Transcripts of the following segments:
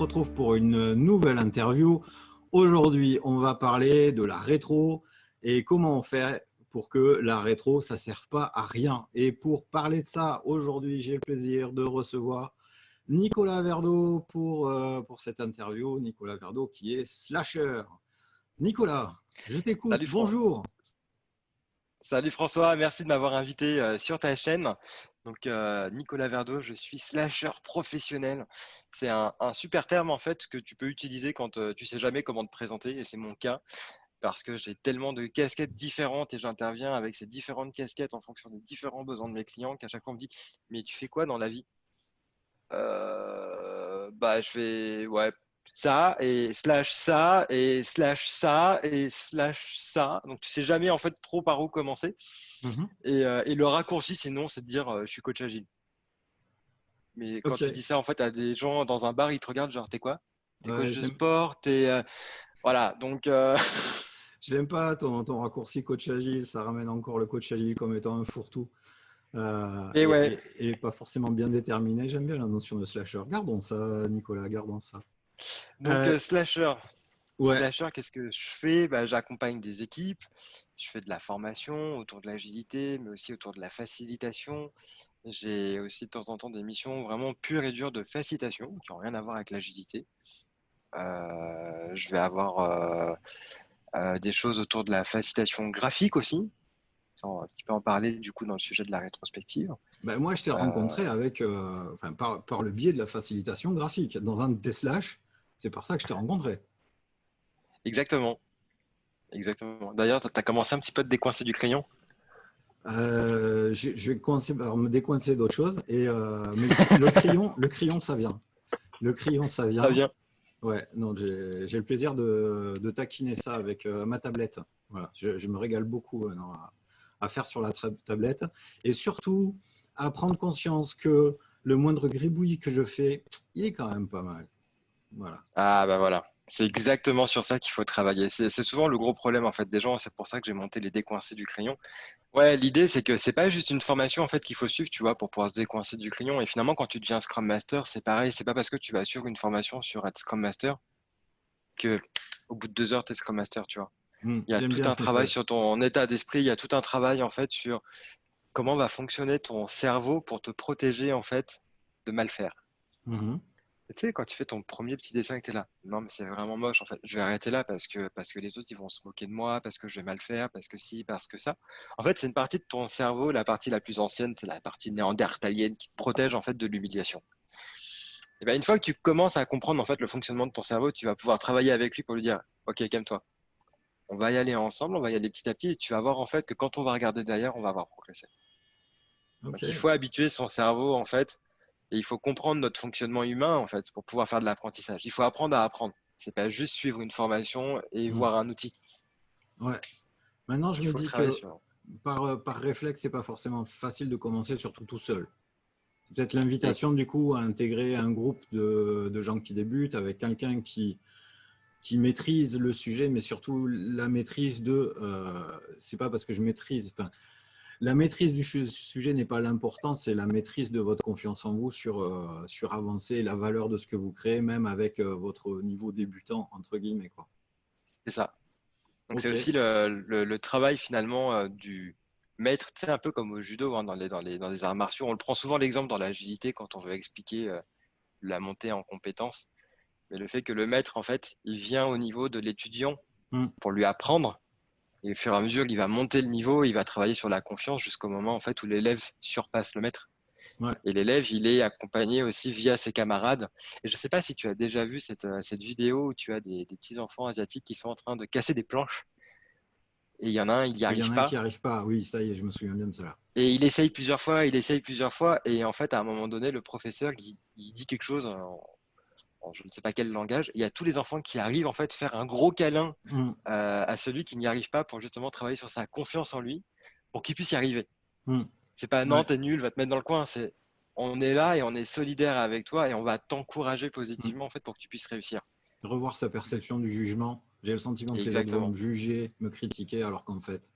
se retrouve pour une nouvelle interview. Aujourd'hui, on va parler de la rétro et comment on fait pour que la rétro, ça ne serve pas à rien. Et pour parler de ça, aujourd'hui, j'ai le plaisir de recevoir Nicolas Verdo pour, euh, pour cette interview. Nicolas Verdo qui est slasher. Nicolas, je t'écoute. Bonjour. Salut François, merci de m'avoir invité euh, sur ta chaîne. Donc euh, Nicolas Verdo, je suis slasher professionnel. C'est un, super terme en fait que tu peux utiliser quand tu tu sais jamais comment te présenter et c'est mon cas parce que j'ai tellement de casquettes différentes et j'interviens avec ces différentes casquettes en fonction des différents besoins de mes clients qu'à chaque fois on me dit mais tu fais quoi dans la vie? Euh, Bah je fais ouais ça et slash ça et slash ça et slash ça donc tu sais jamais en fait trop par où commencer mmh euh, et, le raccourci sinon c'est de dire euh, je suis coach agile mais quand tu dis ça en fait à des gens dans un bar ils te regardent genre t'es quoi? T'es coach de sport? T'es voilà donc Je n'aime pas ton, ton, raccourci coach agile, ça ramène encore le coach agile comme étant un fourre-tout. Euh, et, ouais. et, pas forcément bien déterminé. J'aime bien la notion de slasher. Gardons ça, Nicolas, gardons ça. Donc, euh, slasher. Slasher, qu'est-ce que je fais? Bah, J'accompagne des équipes, je fais de la formation autour de l'agilité, mais aussi autour de la facilitation. J'ai aussi de temps en temps des missions vraiment pures et dures de facilitation qui n'ont rien à voir avec l'agilité. Euh, je vais avoir euh, des choses autour de la facilitation graphique aussi. Un petit peu en parler du coup dans le sujet de la rétrospective. Ben moi, je t'ai rencontré euh, avec, euh, enfin, par, par, le biais de la facilitation graphique. Dans un de tes slash, c'est par ça que je t'ai rencontré. Exactement. Exactement. D'ailleurs, tu as commencé un petit peu à te décoincer du crayon? Je, je, vais coincer, me décoincer d'autres choses. Et, mais le, crayon, le crayon, ça vient. Le crayon, ça vient. Ça vient. Ouais, non, j'ai le plaisir de, de, taquiner ça avec euh, ma tablette. Voilà, je, me régale beaucoup euh, à, faire sur la tablette. Et surtout, à prendre conscience que le moindre gribouillis que je fais, il est quand même pas mal. Voilà. Ah, bah voilà. C'est exactement sur ça qu'il faut travailler. C'est souvent le gros problème en fait des gens. C'est pour ça que j'ai monté les décoincés du crayon. Ouais, l'idée c'est que c'est pas juste une formation en fait qu'il faut suivre, tu vois, pour pouvoir se décoincer du crayon. Et finalement, quand tu deviens Scrum Master, c'est pareil. C'est pas parce que tu vas suivre une formation sur être Scrum Master que au bout de deux heures, tu es Scrum Master, tu vois. Hmm, il y a tout un travail sur ton état d'esprit. Il y a tout un travail en fait sur comment va fonctionner ton cerveau pour te protéger en fait de mal faire. Mmh tu sais, quand tu fais ton premier petit dessin et que tu es là, non, mais c'est vraiment moche, en fait, je vais arrêter là parce que, parce que les autres, ils vont se moquer de moi, parce que je vais mal faire, parce que si, parce que ça. En fait, c'est une partie de ton cerveau, la partie la plus ancienne, c'est la partie néandertalienne qui te protège, en fait, de l'humiliation. Et bien, une fois que tu commences à comprendre, en fait, le fonctionnement de ton cerveau, tu vas pouvoir travailler avec lui pour lui dire, OK, calme-toi. On va y aller ensemble, on va y aller petit à petit, et tu vas voir, en fait, que quand on va regarder derrière, on va avoir progressé. Donc, il faut habituer son cerveau, en fait, et il faut comprendre notre fonctionnement humain, en fait, pour pouvoir faire de l'apprentissage. Il faut apprendre à apprendre. C'est pas juste suivre une formation et mmh. voir un outil. Ouais. Maintenant, je me dis que par, euh, par réflexe, c'est pas forcément facile de commencer, surtout tout seul. Peut-être l'invitation, du coup, à intégrer un groupe de, de gens qui débutent avec quelqu'un qui, qui maîtrise le sujet, mais surtout la maîtrise de. Euh, c'est pas parce que je maîtrise. Enfin, la maîtrise du sujet n'est pas l'important, c'est la maîtrise de votre confiance en vous sur, euh, sur avancer la valeur de ce que vous créez, même avec euh, votre niveau débutant, entre guillemets. C'est ça. Donc c'est aussi le, travail finalement euh, du maître, c'est un peu comme au judo, hein, dans, les, dans, les, dans les arts martiaux. On le prend souvent l'exemple dans l'agilité quand on veut expliquer la montée en compétences. Mais le fait que le maître, en fait, il vient au niveau de l'étudiant hmm. pour lui apprendre et au fur et à mesure qu'il va monter le niveau, il va travailler sur la confiance jusqu'au moment en fait où l'élève surpasse le maître. Et l'élève, il est accompagné aussi via ses camarades. Et je ne sais pas si tu as déjà vu cette, euh, cette vidéo où tu as des, petits enfants asiatiques qui sont en train de casser des planches. Et il y en a un, il n'y arrive pas. Il y en a un qui n'y arrive pas, oui, ça y est, je me souviens bien de cela. Et il essaye plusieurs fois, il essaye plusieurs fois. Et en fait, à un moment donné, le professeur, il, il dit quelque chose en, je ne sais pas quel langage, il y a tous les enfants qui arrivent en fait faire un gros câlin mm. euh, à celui qui n'y arrive pas pour justement travailler sur sa confiance en lui, pour qu'il puisse y arriver. Mm. C'est pas non, t'es nul, va te mettre dans le coin. C'est on est là et on est solidaire avec toi et on va t'encourager positivement mm. en fait pour que tu puisses réussir. Revoir sa perception du jugement. J'ai le sentiment que les gens vont me juger, me critiquer, alors qu'en fait,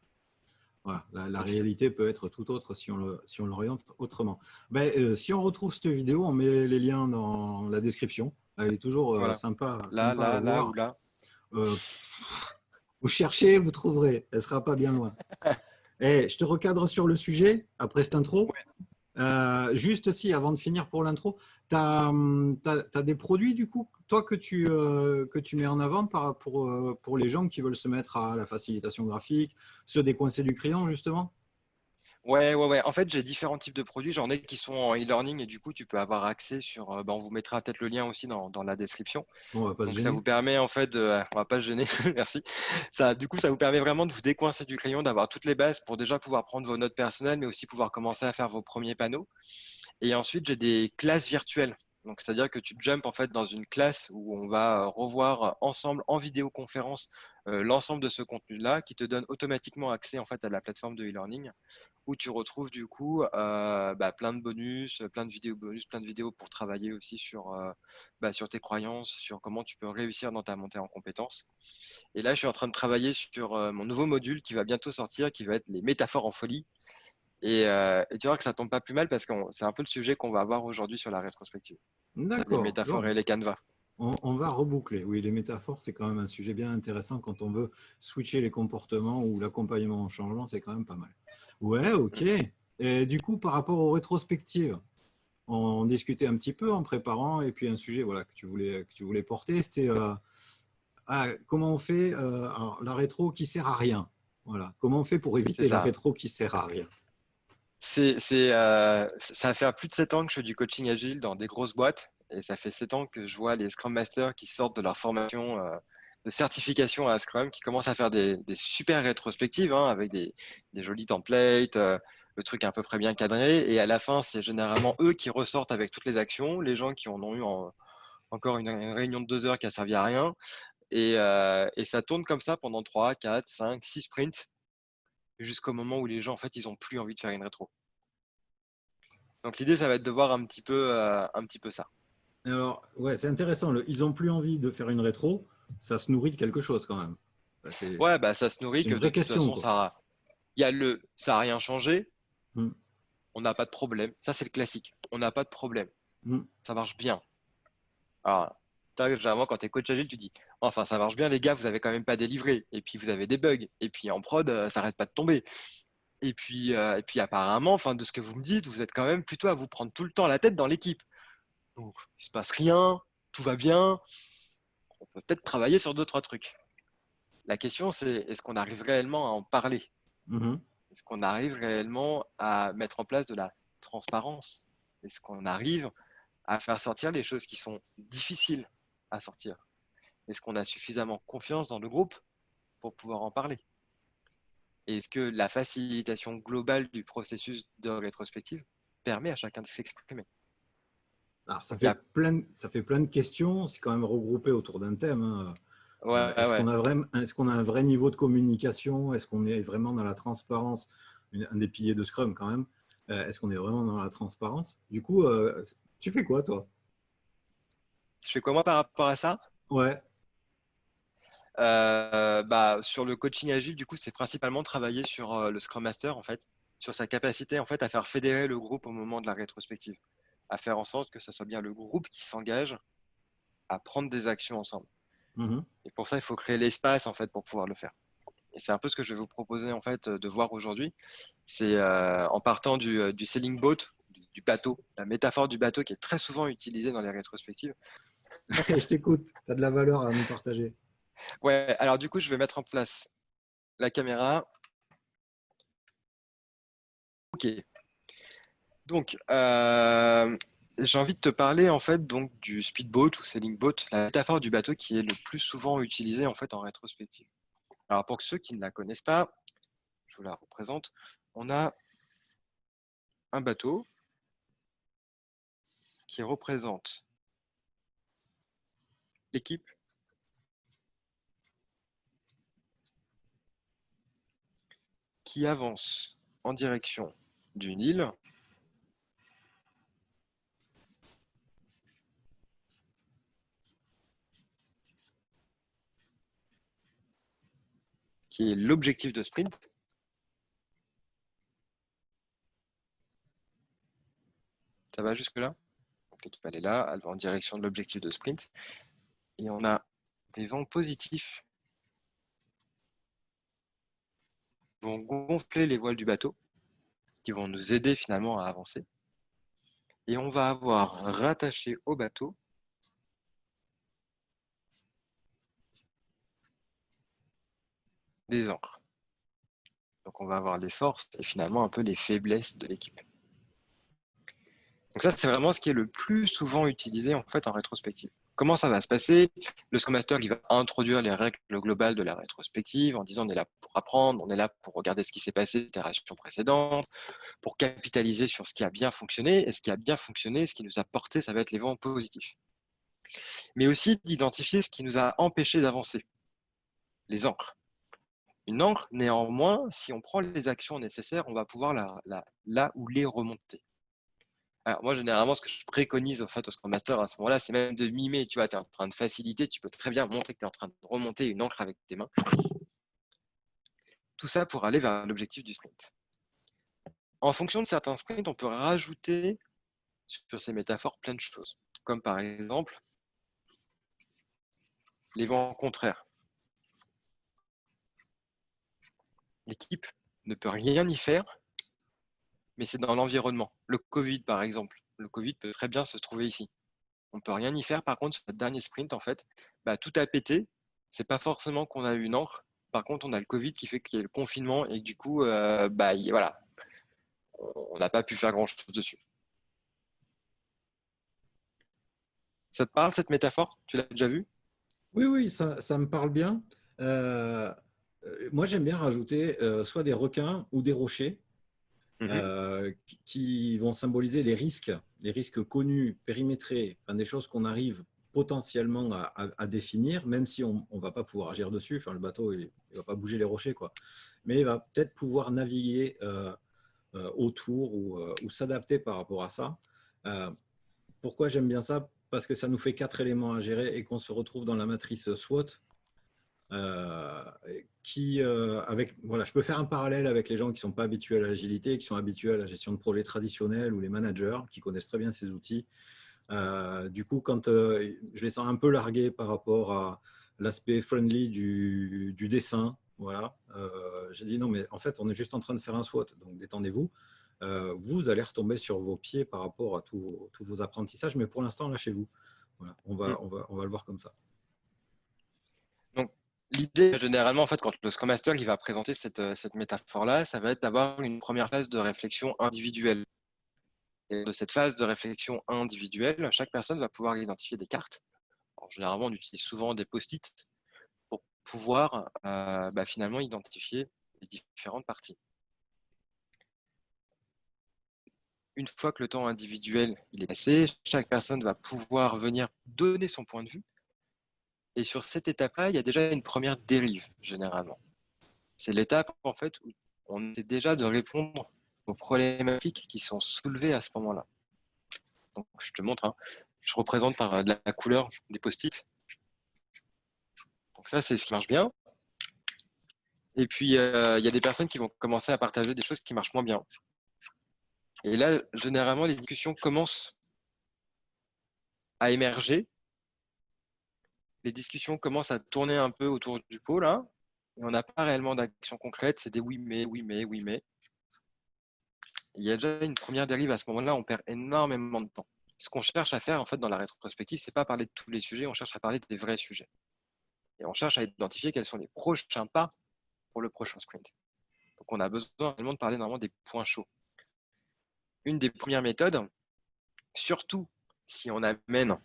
Voilà, la, réalité peut être tout autre si on le, si l'oriente autrement. Ben, euh, si on retrouve cette vidéo, on met les liens dans la description. Elle est toujours euh, sympa. Là, là, là ou là. Euh, vous cherchez, vous trouverez. Elle sera pas bien loin. Et eh, je te recadre sur le sujet après cette intro. Juste si, avant de finir pour l'intro, tu as, as, des produits du coup toi, que tu, euh, mets en avant par, pour, euh, pour les gens qui veulent se mettre à la facilitation graphique, se décoincer du crayon, justement? Ouais, ouais, ouais. En fait, j'ai différents types de produits. J'en ai qui sont en e-learning et du coup, tu peux avoir accès sur. Euh, bah, on vous mettra peut-être le lien aussi dans, dans la description. On va pas Donc, ça vous permet en fait de. On va pas se gêner, merci. Ça, du coup, ça vous permet vraiment de vous décoincer du crayon, d'avoir toutes les bases pour déjà pouvoir prendre vos notes personnelles, mais aussi pouvoir commencer à faire vos premiers panneaux. Et ensuite, j'ai des classes virtuelles. Donc, c'est-à-dire que tu jumps en fait dans une classe où on va euh, revoir ensemble en vidéoconférence euh, l'ensemble de ce contenu-là, qui te donne automatiquement accès en fait à la plateforme de e-learning, où tu retrouves du coup euh, bah, plein de bonus, plein de vidéos bonus, plein de vidéos pour travailler aussi sur, bah, sur tes croyances, sur comment tu peux réussir dans ta montée en compétences. Et là, je suis en train de travailler sur mon nouveau module qui va bientôt sortir, qui va être les métaphores en folie. Euh, et, tu vois que ça tombe pas plus mal parce que c'est un peu le sujet qu'on va avoir aujourd'hui sur la rétrospective. D'accord. Les métaphores et les canevas. On, va reboucler. Oui, les métaphores, c'est quand même un sujet bien intéressant quand on veut switcher les comportements ou l'accompagnement au changement, c'est quand même pas mal. Ouais, ok. Et du coup, par rapport aux rétrospectives, on discutait un petit peu en préparant et puis un sujet voilà, que, tu voulais, que tu voulais porter, c'était euh, ah, comment on fait euh, la rétro qui sert à rien. Voilà. Comment on fait pour éviter la rétro qui sert à rien? C'est, euh, ça fait plus de 7 ans que je fais du coaching agile dans des grosses boîtes et ça fait 7 ans que je vois les Scrum Masters qui sortent de leur formation euh, de certification à Scrum, qui commencent à faire des, super rétrospectives hein, avec des, jolis templates, euh, le truc à peu près bien cadré. Et à la fin, c'est généralement eux qui ressortent avec toutes les actions, les gens qui en ont eu encore une, réunion de deux heures qui a servi à rien. Et, et ça tourne comme ça pendant 3, 4, 5, 6 sprints jusqu'au moment où les gens, en fait, ils n'ont plus envie de faire une rétro. Donc l'idée, ça va être de voir euh, un petit peu ça. Alors, ouais, c'est intéressant. ils n'ont plus envie de faire une rétro. Ça se nourrit de quelque chose quand même. Bah, ouais, bah, ça se nourrit que de toute façon, ça, il y a le, ça n'a rien changé. Hmm. On n'a pas de problème. Ça, c'est le classique. On n'a pas de problème. Hmm. Ça marche bien. Alors, généralement, quand tu es coach agile, tu dis Enfin, ça marche bien, les gars, vous n'avez quand même pas délivré. Et puis, vous avez des bugs. Et puis, en prod, euh, ça n'arrête pas de tomber. Et puis, euh, et puis apparemment, enfin, de ce que vous me dites, vous êtes quand même plutôt à vous prendre tout le temps la tête dans l'équipe. Donc, il se passe rien, tout va bien. On peut peut-être travailler sur deux, trois trucs. La question, c'est est-ce qu'on arrive réellement à en parler? Mm-hmm. Est-ce qu'on arrive réellement à mettre en place de la transparence? Est-ce qu'on arrive à faire sortir les choses qui sont difficiles à sortir? Est-ce qu'on a suffisamment confiance dans le groupe pour pouvoir en parler? Est-ce que la facilitation globale du processus de rétrospective permet à chacun de s'exprimer? Ça fait, plein, ça fait plein de questions, c'est quand même regroupé autour d'un thème. Hein. Euh, est-ce qu'on a, a, un vrai niveau de communication? Est-ce qu'on est vraiment dans la transparence? Un des piliers de Scrum quand même. Euh, est-ce qu'on est vraiment dans la transparence? Du coup, euh, tu fais quoi toi? Je fais quoi moi par rapport à ça? Ouais. Euh, bah, sur le coaching agile, du coup, c'est principalement travailler sur le Scrum Master, en fait, sur sa capacité en fait, à faire fédérer le groupe au moment de la rétrospective, à faire en sorte que ce soit bien le groupe qui s'engage à prendre des actions ensemble. Mm-hmm. Et pour ça, il faut créer l'espace en fait pour pouvoir le faire. Et c'est un peu ce que je vais vous proposer en fait de voir aujourd'hui. C'est euh, en partant du, du selling boat, du bateau, la métaphore du bateau qui est très souvent utilisée dans les rétrospectives. je t'écoute, tu as de la valeur à nous partager. Ouais, alors du coup, je vais mettre en place la caméra. Ok. Donc, euh, j'ai envie de te parler en fait donc du speedboat ou sailing boat, la métaphore du bateau qui est le plus souvent utilisée en fait en rétrospective. Alors pour ceux qui ne la connaissent pas, je vous la représente. On a un bateau qui représente l'équipe qui avance en direction d'une île qui est l'objectif de sprint. Ça va jusque-là? L'équipe, elle est là, elle va en direction de l'objectif de sprint. Et on a des vents positifs qui vont gonfler les voiles du bateau, qui vont nous aider finalement à avancer. Et on va avoir rattaché au bateau des encres. Donc on va avoir les forces et finalement un peu les faiblesses de l'équipe. Donc ça, c'est vraiment ce qui est le plus souvent utilisé en fait en rétrospective. Comment ça va se passer? Le Scrum Master va introduire les règles globales de la rétrospective en disant on est là pour apprendre, on est là pour regarder ce qui s'est passé l'itération précédente, pour capitaliser sur ce qui a bien fonctionné. Et ce qui a bien fonctionné, ce qui nous a porté, ça va être les vents positifs. Mais aussi d'identifier ce qui nous a empêché d'avancer, les encres. Une encre, néanmoins, si on prend les actions nécessaires, on va pouvoir la, là ou les remonter. Alors moi, généralement, ce que je préconise au Scrum Master à ce moment-là, c'est même de mimer. Tu vois, tu es en train de faciliter, tu peux très bien montrer que tu es en train de remonter une encre avec tes mains. Tout ça pour aller vers l'objectif du sprint. En fonction de certains sprints, on peut rajouter sur ces métaphores plein de choses. Comme par exemple les vents contraires. L'équipe ne peut rien y faire, mais c'est dans l'environnement. Le Covid, par exemple. Le Covid peut très bien se trouver ici. On ne peut rien y faire. Par contre, sur notre dernier sprint, en fait, bah, tout a pété. C'est pas forcément qu'on a eu une encre. Par contre, on a le Covid qui fait qu'il y a le confinement et du coup, euh, bah, voilà, on n'a pas pu faire grand-chose dessus. Ça te parle cette métaphore? Tu l'as déjà vue? Oui, oui, ça, me parle bien. Euh, moi, j'aime bien rajouter euh, soit des requins ou des rochers mhm. euh, qui vont symboliser les risques, les risques connus, périmétrés, des choses qu'on arrive potentiellement à, définir, même si on ne va pas pouvoir agir dessus. Enfin, le bateau, il ne va pas bouger les rochers, quoi. mais il va peut-être pouvoir naviguer autour ou, ou s'adapter par rapport à ça. pourquoi j'aime bien ça? Parce que ça nous fait quatre éléments à gérer et qu'on se retrouve dans la matrice SWOT, euh, qui, euh, avec, voilà, je peux faire un parallèle avec les gens qui ne sont pas habitués à l'agilité, qui sont habitués à la gestion de projets traditionnels ou les managers qui connaissent très bien ces outils. Euh, du coup, quand je les sens un peu largués par rapport à l'aspect friendly du, du, dessin, voilà, j'ai dit non, mais en fait, on est juste en train de faire un SWOT, donc détendez-vous. vous allez retomber sur vos pieds par rapport à tous vos apprentissages, mais pour l'instant, lâchez-vous. Voilà, on, va, on, va, on va le voir comme ça. L'idée, généralement, en fait, quand le Scrum Master il va présenter cette, euh, cette métaphore-là, ça va être d'avoir une première phase de réflexion individuelle. Et de cette phase de réflexion individuelle, chaque personne va pouvoir identifier des cartes. généralement, on utilise souvent des post-it pour pouvoir euh, bah, finalement identifier les différentes parties. Une fois que le temps individuel est passé, chaque personne va pouvoir venir donner son point de vue et sur cette étape-là, il y a déjà une première dérive, généralement. C'est l'étape, en fait, où on essaie déjà de répondre aux problématiques qui sont soulevées à ce moment-là. Donc, je te montre, hein. je représente par la couleur des post-it. Donc ça, c'est ce qui marche bien. Et puis, euh, il y a des personnes qui vont commencer à partager des choses qui marchent moins bien. Et là, généralement, les discussions commencent à émerger les discussions commencent à tourner un peu autour du pot là, et on n'a pas réellement d'action concrète, c'est des oui mais, oui mais, oui mais. Il y a déjà une première dérive à ce moment-là, on perd énormément de temps. Ce qu'on cherche à faire en fait dans la rétrospective, c'est pas parler de tous les sujets, on cherche à parler des vrais sujets. Et on cherche à identifier quels sont les prochains pas pour le prochain sprint. Donc on a besoin réellement de parler normalement des points chauds. Une des premières méthodes, surtout si on amène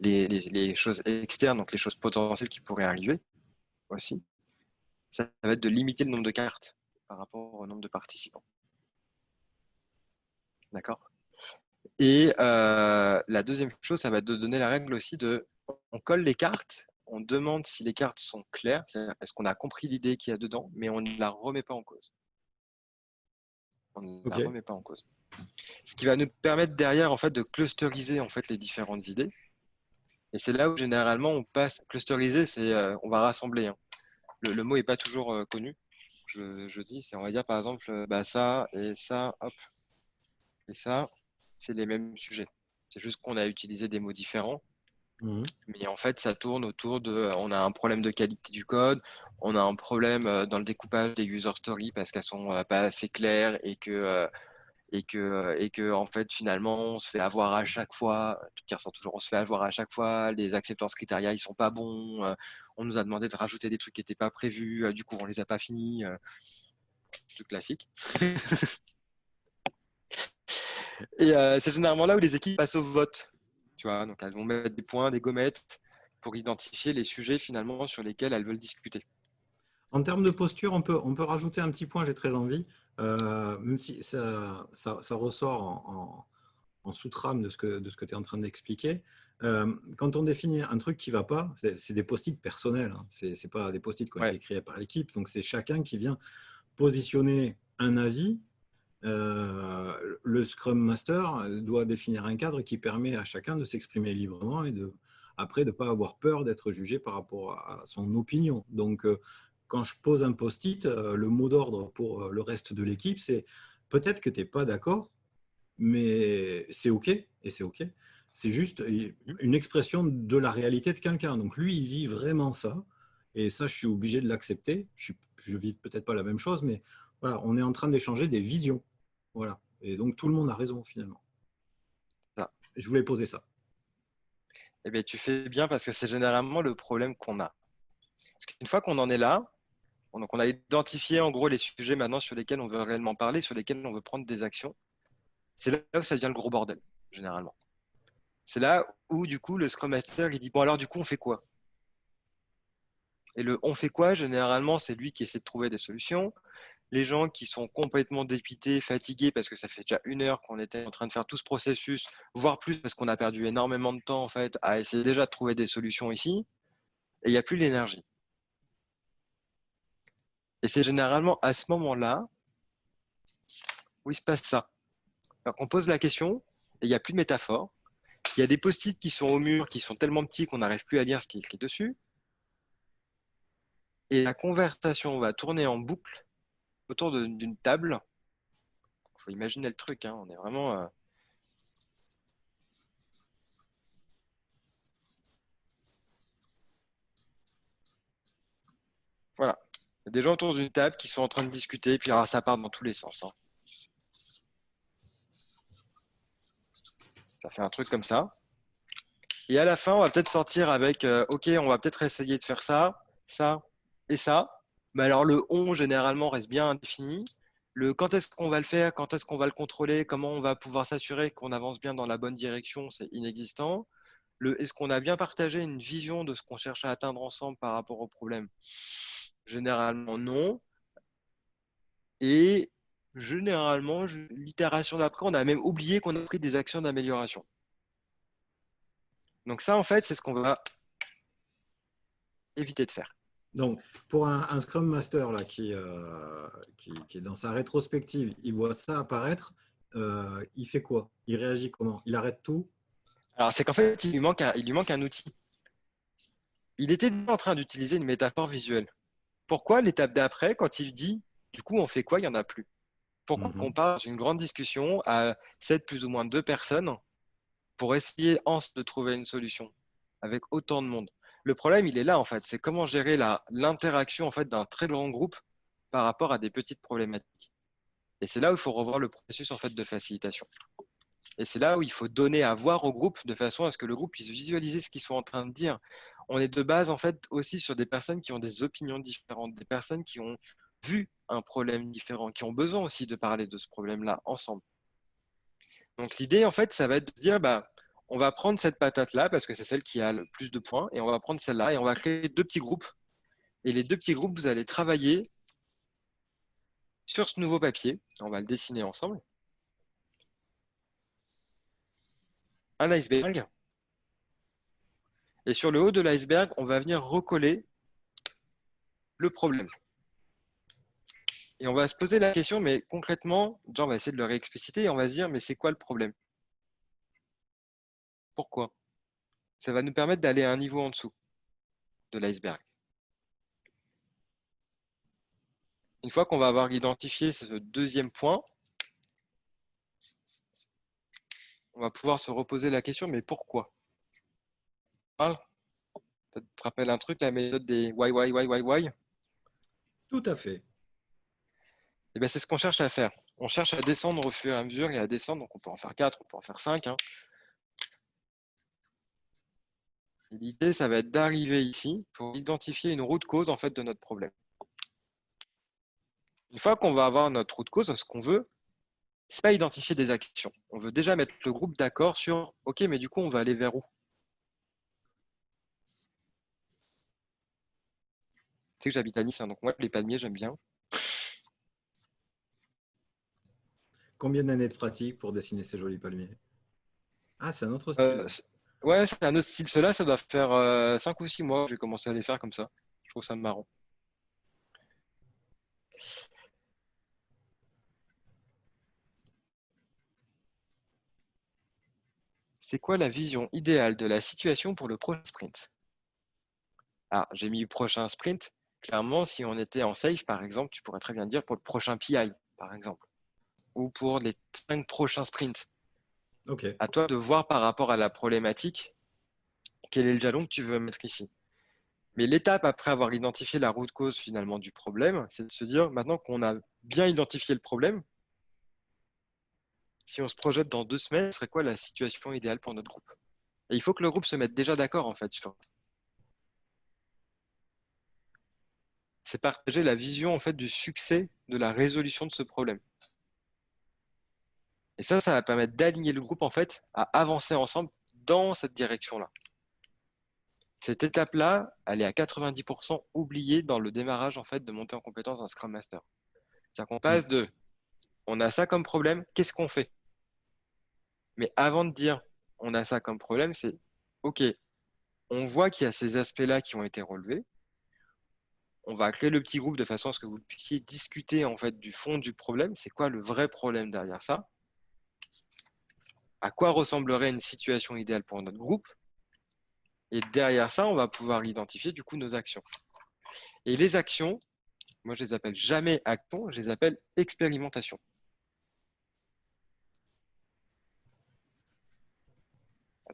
les, choses externes, donc les choses potentielles qui pourraient arriver aussi, ça va être de limiter le nombre de cartes par rapport au nombre de participants. D'accord? Et euh, la deuxième chose, ça va être de donner la règle aussi de on colle les cartes, on demande si les cartes sont claires, est-ce qu'on a compris l'idée qu'il y a dedans, mais on ne la remet pas en cause. On ne la remet pas en cause. Ce qui va nous permettre derrière en fait de clusteriser en fait les différentes idées et c'est là où généralement on passe, clusteriser, c'est euh, on va rassembler. Hein. Le, mot n'est pas toujours euh, connu, je, dis, c'est on va dire par exemple euh, bah, ça et ça, hop, et ça, c'est les mêmes sujets. C'est juste qu'on a utilisé des mots différents. Mmh. Mais en fait, ça tourne autour de, on a un problème de qualité du code, on a un problème dans le découpage des user stories parce qu'elles sont pas assez claires et que et que et que en fait finalement on se fait avoir à chaque fois, tout ressort toujours, on se fait avoir à chaque fois, les acceptances critérias ils sont pas bons, on nous a demandé de rajouter des trucs qui n'étaient pas prévus, du coup on les a pas finis, tout classique. et c'est généralement là où les équipes passent au vote donc elles vont mettre des points, des gommettes pour identifier les sujets finalement sur lesquels elles veulent discuter. En termes de posture, on peut, on peut rajouter un petit point, j'ai très envie, euh, même si ça, ça, ressort en, en, sous-trame de ce que, de ce que tu es en train d'expliquer. Euh, quand on définit un truc qui ne va pas, c'est des post-it personnels, hein. ce n'est pas des post-it qui ont été écrits par l'équipe, donc c'est chacun qui vient positionner un avis euh, le Scrum Master doit définir un cadre qui permet à chacun de s'exprimer librement et de, après de ne pas avoir peur d'être jugé par rapport à son opinion. Donc, quand je pose un post-it, euh, le mot d'ordre pour le reste de l'équipe, c'est peut-être que tu n'es pas d'accord, mais c'est OK, et c'est OK. C'est juste une expression de la réalité de quelqu'un. Donc, lui, il vit vraiment ça, et ça, je suis obligé de l'accepter. Je ne vis peut-être pas la même chose, mais voilà, on est en train d'échanger des visions. Voilà. Et donc, tout le monde a raison, finalement. Je voulais poser ça. Eh bien, tu fais bien parce que c'est généralement le problème qu'on a. Parce qu'une fois qu'on en est là, donc on a identifié en gros les sujets maintenant sur lesquels on veut réellement parler, sur lesquels on veut prendre des actions, c'est là où ça devient le gros bordel, généralement. C'est là où, du coup, le Scrum Master, il dit, bon, alors, du coup, on fait quoi? Et le on fait quoi, généralement, c'est lui qui essaie de trouver des solutions les gens qui sont complètement dépités, fatigués, parce que ça fait déjà une heure qu'on était en train de faire tout ce processus, voire plus parce qu'on a perdu énormément de temps en fait à essayer déjà de trouver des solutions ici, et il n'y a plus l'énergie. Et c'est généralement à ce moment-là où il se passe ça. On pose la question, et il n'y a plus de métaphore. Il y a des post-it qui sont au mur, qui sont tellement petits qu'on n'arrive plus à lire ce qui est écrit dessus. Et la conversation va tourner en boucle autour d'une table. Il faut imaginer le truc, hein. on est vraiment... Euh, voilà. Il y a des gens autour d'une table qui sont en train de discuter, et puis alors, ça part dans tous les sens. Hein. Ça fait un truc comme ça. Et à la fin, on va peut-être sortir avec, euh, OK, on va peut-être essayer de faire ça, ça et ça. Mais alors le on généralement reste bien indéfini. Le quand est-ce qu'on va le faire, quand est-ce qu'on va le contrôler, comment on va pouvoir s'assurer qu'on avance bien dans la bonne direction, c'est inexistant. Le est-ce qu'on a bien partagé une vision de ce qu'on cherche à atteindre ensemble par rapport au problème? Généralement non. Et généralement, l'itération d'après, on a même oublié qu'on a pris des actions d'amélioration. Donc ça, en fait, c'est ce qu'on va éviter de faire. Donc, pour un, Scrum Master là, euh, qui, qui, est dans sa rétrospective, il voit ça apparaître, euh, il fait quoi? Il réagit comment? Il arrête tout? Alors, c'est qu'en fait, il lui, manque un, il lui manque un outil. Il était en train d'utiliser une métaphore visuelle. Pourquoi l'étape d'après, quand il dit, du coup, on fait quoi Il n'y en a plus? Pourquoi mhm. on parle d'une grande discussion à 7 plus ou moins deux personnes pour essayer ensemble de trouver une solution avec autant de monde? Le problème, il est là, en fait. C'est comment gérer l'interaction en fait, d'un très grand groupe par rapport à des petites problématiques. Et c'est là où il faut revoir le processus en fait, de facilitation. Et c'est là où il faut donner à voir au groupe de façon à ce que le groupe puisse visualiser ce qu'ils sont en train de dire. On est de base en fait aussi sur des personnes qui ont des opinions différentes, des personnes qui ont vu un problème différent, qui ont besoin aussi de parler de ce problème-là ensemble. Donc l'idée en fait, ça va être de dire bah on va prendre cette patate-là parce que c'est celle qui a le plus de points et on va prendre celle-là et on va créer deux petits groupes. Et les deux petits groupes, vous allez travailler sur ce nouveau papier. On va le dessiner ensemble. Un iceberg. Et sur le haut de l'iceberg, on va venir recoller le problème. Et on va se poser la question, mais concrètement, on va essayer de le réexpliciter et on va se dire, mais c'est quoi le problème? Pourquoi? Ça va nous permettre d'aller à un niveau en dessous de l'iceberg. Une fois qu'on va avoir identifié ce deuxième point, on va pouvoir se reposer la question, mais pourquoi? Ça te rappelle un truc, la méthode des why, why, why, why, why? Tout à fait. Et eh bien, c'est ce qu'on cherche à faire. On cherche à descendre au fur et à mesure et à descendre. Donc, on peut en faire 4, on peut en faire 5. Hein. L'idée, ça va être d'arriver ici pour identifier une route cause en fait, de notre problème. Une fois qu'on va avoir notre route cause, ce qu'on veut, c'est pas identifier des actions. On veut déjà mettre le groupe d'accord sur OK, mais du coup, on va aller vers où? Tu sais que j'habite à Nice, hein, donc moi, les palmiers, j'aime bien. Combien d'années de pratique pour dessiner ces jolis palmiers? Ah, c'est un autre style. Euh, ouais, c'est un autre style. Cela, ça doit faire 5 euh, ou 6 mois que j'ai commencé à les faire comme ça. Je trouve ça marrant. C'est quoi la vision idéale de la situation pour le prochain sprint? Ah, j'ai mis prochain sprint. Clairement, si on était en safe, par exemple, tu pourrais très bien dire pour le prochain PI, par exemple, ou pour les cinq prochains sprints. Ok. À toi de voir par rapport à la problématique quel est le jalon que tu veux mettre ici. Mais l'étape après avoir identifié la route cause finalement du problème, c'est de se dire maintenant qu'on a bien identifié le problème, si on se projette dans deux semaines, ce serait quoi la situation idéale pour notre groupe? Et il faut que le groupe se mette déjà d'accord en fait C'est partager la vision en fait du succès de la résolution de ce problème. Et ça, ça va permettre d'aligner le groupe en fait à avancer ensemble dans cette direction-là. Cette étape-là, elle est à 90% oubliée dans le démarrage en fait de monter en compétence d'un Scrum Master. C'est qu'on passe de on a ça comme problème, qu'est-ce qu'on fait? Mais avant de dire on a ça comme problème, c'est OK, on voit qu'il y a ces aspects-là qui ont été relevés. On va créer le petit groupe de façon à ce que vous puissiez discuter en fait du fond du problème. C'est quoi le vrai problème derrière ça? À quoi ressemblerait une situation idéale pour notre groupe? Et derrière ça, on va pouvoir identifier du coup nos actions. Et les actions, moi je les appelle jamais actions, je les appelle expérimentation.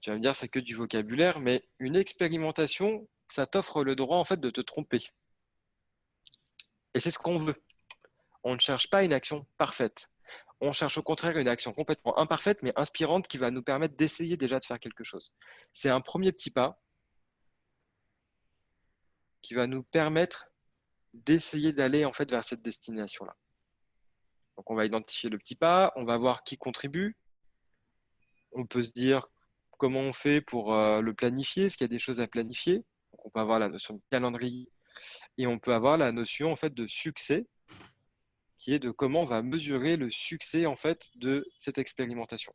Tu vas me dire, c'est que du vocabulaire, mais une expérimentation, ça t'offre le droit en fait de te tromper. Et c'est ce qu'on veut. On ne cherche pas une action parfaite. On cherche au contraire une action complètement imparfaite, mais inspirante, qui va nous permettre d'essayer déjà de faire quelque chose. C'est un premier petit pas qui va nous permettre d'essayer d'aller en fait vers cette destination-là. Donc on va identifier le petit pas, on va voir qui contribue. On peut se dire comment on fait pour euh, le planifier? Est-ce qu'il y a des choses à planifier? On peut avoir la notion de calendrier et on peut avoir la notion en fait de succès, qui est de comment on va mesurer le succès en fait de cette expérimentation.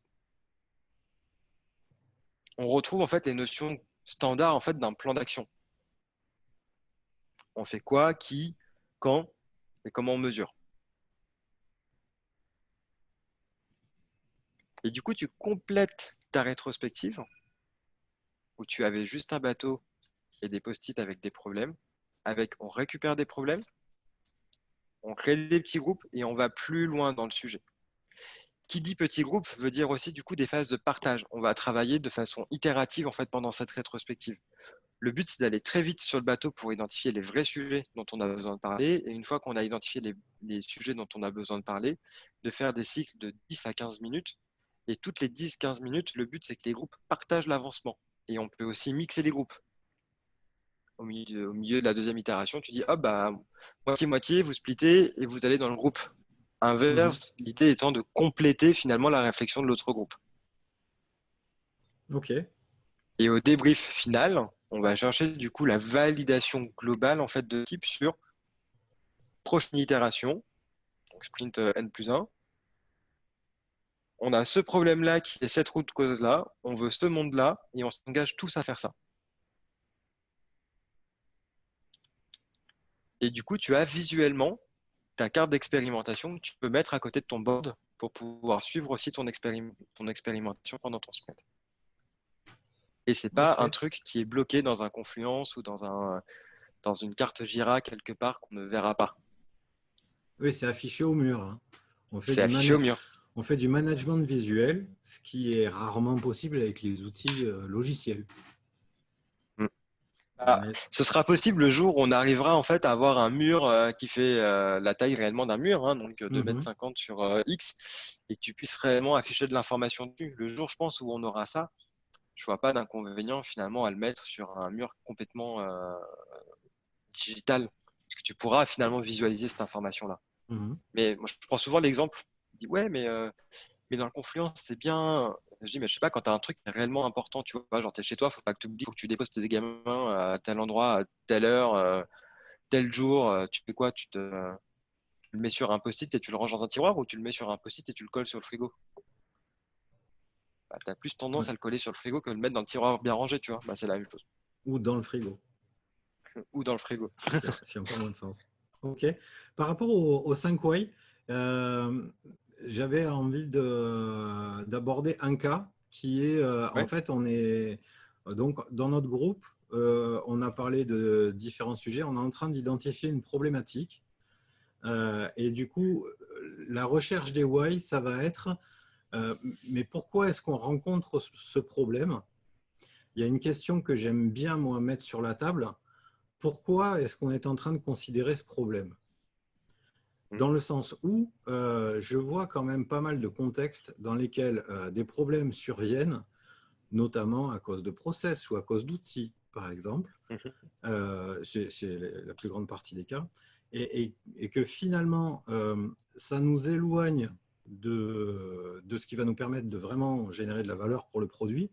On retrouve en fait les notions standards en fait d'un plan d'action. On fait quoi, qui, quand et comment on mesure. Et du coup, tu complètes ta rétrospective où tu avais juste un bateau et des post-it avec des problèmes, avec on récupère des problèmes, on crée des petits groupes et on va plus loin dans le sujet. Qui dit petit groupe veut dire aussi du coup des phases de partage. On va travailler de façon itérative en fait pendant cette rétrospective. Le but c'est d'aller très vite sur le bateau pour identifier les vrais sujets dont on a besoin de parler et une fois qu'on a identifié les, les sujets dont on a besoin de parler, de faire des cycles de 10 à 15 minutes et toutes les 10-15 minutes, le but, c'est que les groupes partagent l'avancement. Et on peut aussi mixer les groupes. Au milieu, au milieu de la deuxième itération, tu dis, ah bah, moitié-moitié, vous splittez et vous allez dans le groupe. Inverse, mhm. l'idée étant de compléter finalement la réflexion de l'autre groupe. Ok. Et au débrief final, on va chercher du coup la validation globale en fait de l'équipe sur prochaine itération, donc sprint N plus 1, on a ce problème-là qui est cette route cause-là, on veut ce monde-là, et on s'engage tous à faire ça. Et du coup, tu as visuellement ta carte d'expérimentation que tu peux mettre à côté de ton board pour pouvoir suivre aussi ton, expérimentation pendant ton sprint. Et ce n'est pas un truc qui est bloqué dans un Confluence ou dans, un, dans une carte Jira quelque part qu'on ne verra pas. Oui, c'est affiché au mur. Hein. C'est affiché au mur on fait du management visuel, ce qui est rarement possible avec les outils euh, logiciels. Hmm. Ah, ce sera possible le jour où on arrivera en fait à avoir un mur euh, qui fait euh, la taille réellement d'un mur, hein, donc 2,50 m sur X, et que tu puisses réellement afficher de l'information dessus. Le jour, je pense, où on aura ça, je vois pas d'inconvénient finalement à le mettre sur un mur complètement digital, parce que tu pourras finalement visualiser cette information-là. Mhm. Mais moi, je prends souvent l'exemple ouais, mais, euh, mais dans le confluence, c'est bien. Je dis, mais je sais pas, quand tu as un truc réellement important, tu vois, genre tu es chez toi, faut pas que tu oublies, faut que tu déposes tes gamins à tel endroit, à telle heure, euh, tel jour. Euh, tu fais quoi tu, te, le mets sur un post-it et tu le ranges dans un tiroir ou tu le mets sur un post-it et tu le colles sur le frigo? Bah, Tu as plus tendance à le coller sur le frigo que de le mettre dans le tiroir bien rangé, tu vois. Bah, c'est la même chose. Ou dans le frigo. ou dans le frigo. C'est encore moins de sens. Ok. Par rapport aux 5 way, j'avais envie d'aborder un cas qui est, euh, en fait, on est donc dans notre groupe, euh, on a parlé de différents sujets, on est en train d'identifier une problématique. Euh, et du coup, la recherche des why, ça va être, mais pourquoi est-ce qu'on rencontre ce problème? Il y a une question que j'aime bien, moi, mettre sur la table. Pourquoi est-ce qu'on est en train de considérer ce problème? Dans le sens où euh, je vois quand même pas mal de contextes dans lesquels euh, des problèmes surviennent, notamment à cause de process ou à cause d'outils, par exemple. Mmh euh, c'est la plus grande partie des cas. Et, que finalement, ça nous éloigne de, de, ce qui va nous permettre de vraiment générer de la valeur pour le produit.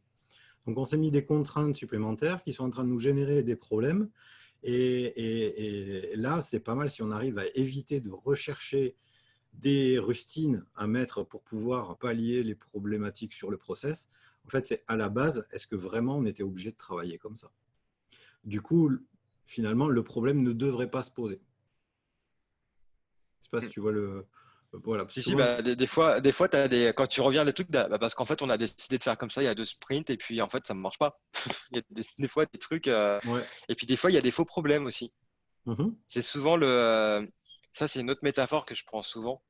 Donc, on s'est mis des contraintes supplémentaires qui sont en train de nous générer des problèmes et, là, c'est pas mal si on arrive à éviter de rechercher des rustines à mettre pour pouvoir pallier les problématiques sur le process. En fait, c'est à la base, est-ce que vraiment on était obligé de travailler comme ça? Du coup, finalement, le problème ne devrait pas se poser. Je ne sais pas si mmh. tu vois le, voilà. Si, bah, des, fois, des fois as des, quand tu reviens les trucs, bah, parce qu'en fait, on a décidé de faire comme ça, il y a deux sprints, et puis en fait, ça ne marche pas. il y a des, fois des trucs. Euh, et puis des fois, il y a des faux problèmes aussi. Mm-hmm. C'est souvent le. Euh, ça, c'est une autre métaphore que je prends souvent.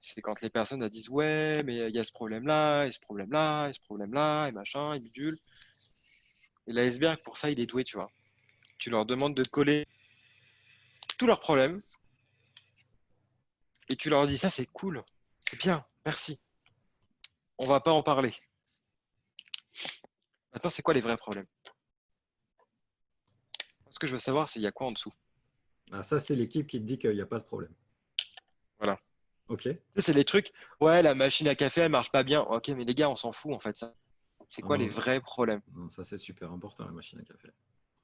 C'est quand les personnes elles disent Ouais, mais il y a ce problème-là, et ce problème-là, et ce problème-là, et machin, et bidule. Et l'iceberg, pour ça, il est doué, tu vois. Tu leur demandes de coller tous leurs problèmes et tu leur dis ça, c'est cool, c'est bien, merci. On va pas en parler. Maintenant, c'est quoi les vrais problèmes? Ce que je veux savoir, c'est il y a quoi en dessous? Ah, Ça, c'est l'équipe qui te dit qu'il n'y a pas de problème. Voilà. Ok. C'est les trucs, ouais, la machine à café, elle marche pas bien. Ok, mais les gars, on s'en fout en fait. Ça. C'est quoi ah les vrais problèmes? Non, Ça, c'est super important, la machine à café.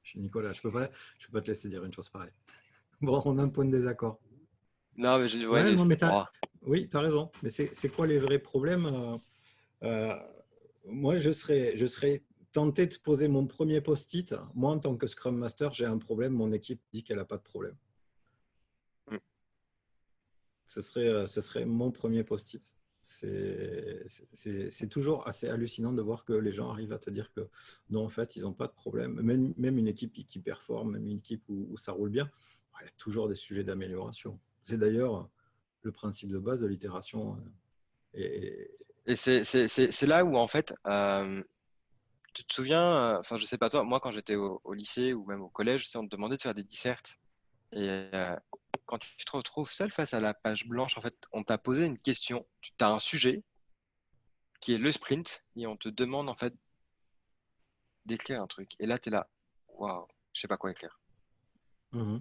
Je suis Nicolas, je ne peux, pas, je peux pas te laisser dire une chose pareille. Bon, on a un point de désaccord. Non, mais je, ouais, oui, tu as raison. Mais c'est quoi les vrais problèmes euh, euh, Moi, je serais, je serais tenté de poser mon premier post-it. Moi, en tant que Scrum Master, j'ai un problème. Mon équipe dit qu'elle n'a pas de problème. Mm. Ce, serait, euh, ce serait mon premier post-it. C'est toujours assez hallucinant de voir que les gens arrivent à te dire que non, en fait, ils n'ont pas de problème. Même, même, une équipe qui performe, même une équipe où, où ça roule bien, il y a toujours des sujets d'amélioration. C'est d'ailleurs le principe de base de l'itération. Euh, et, c'est là où, en fait, euh, tu te souviens, euh, enfin, je sais pas toi, moi, quand j'étais au, lycée ou même au collège, on te demandait de faire des dissertes. Et quand tu te retrouves seul face à la page blanche, en fait, on t'a posé une question. Tu as un sujet qui est le sprint et on te demande, en fait, d'écrire un truc. Et là, tu es là, waouh, je sais pas quoi écrire. Mmh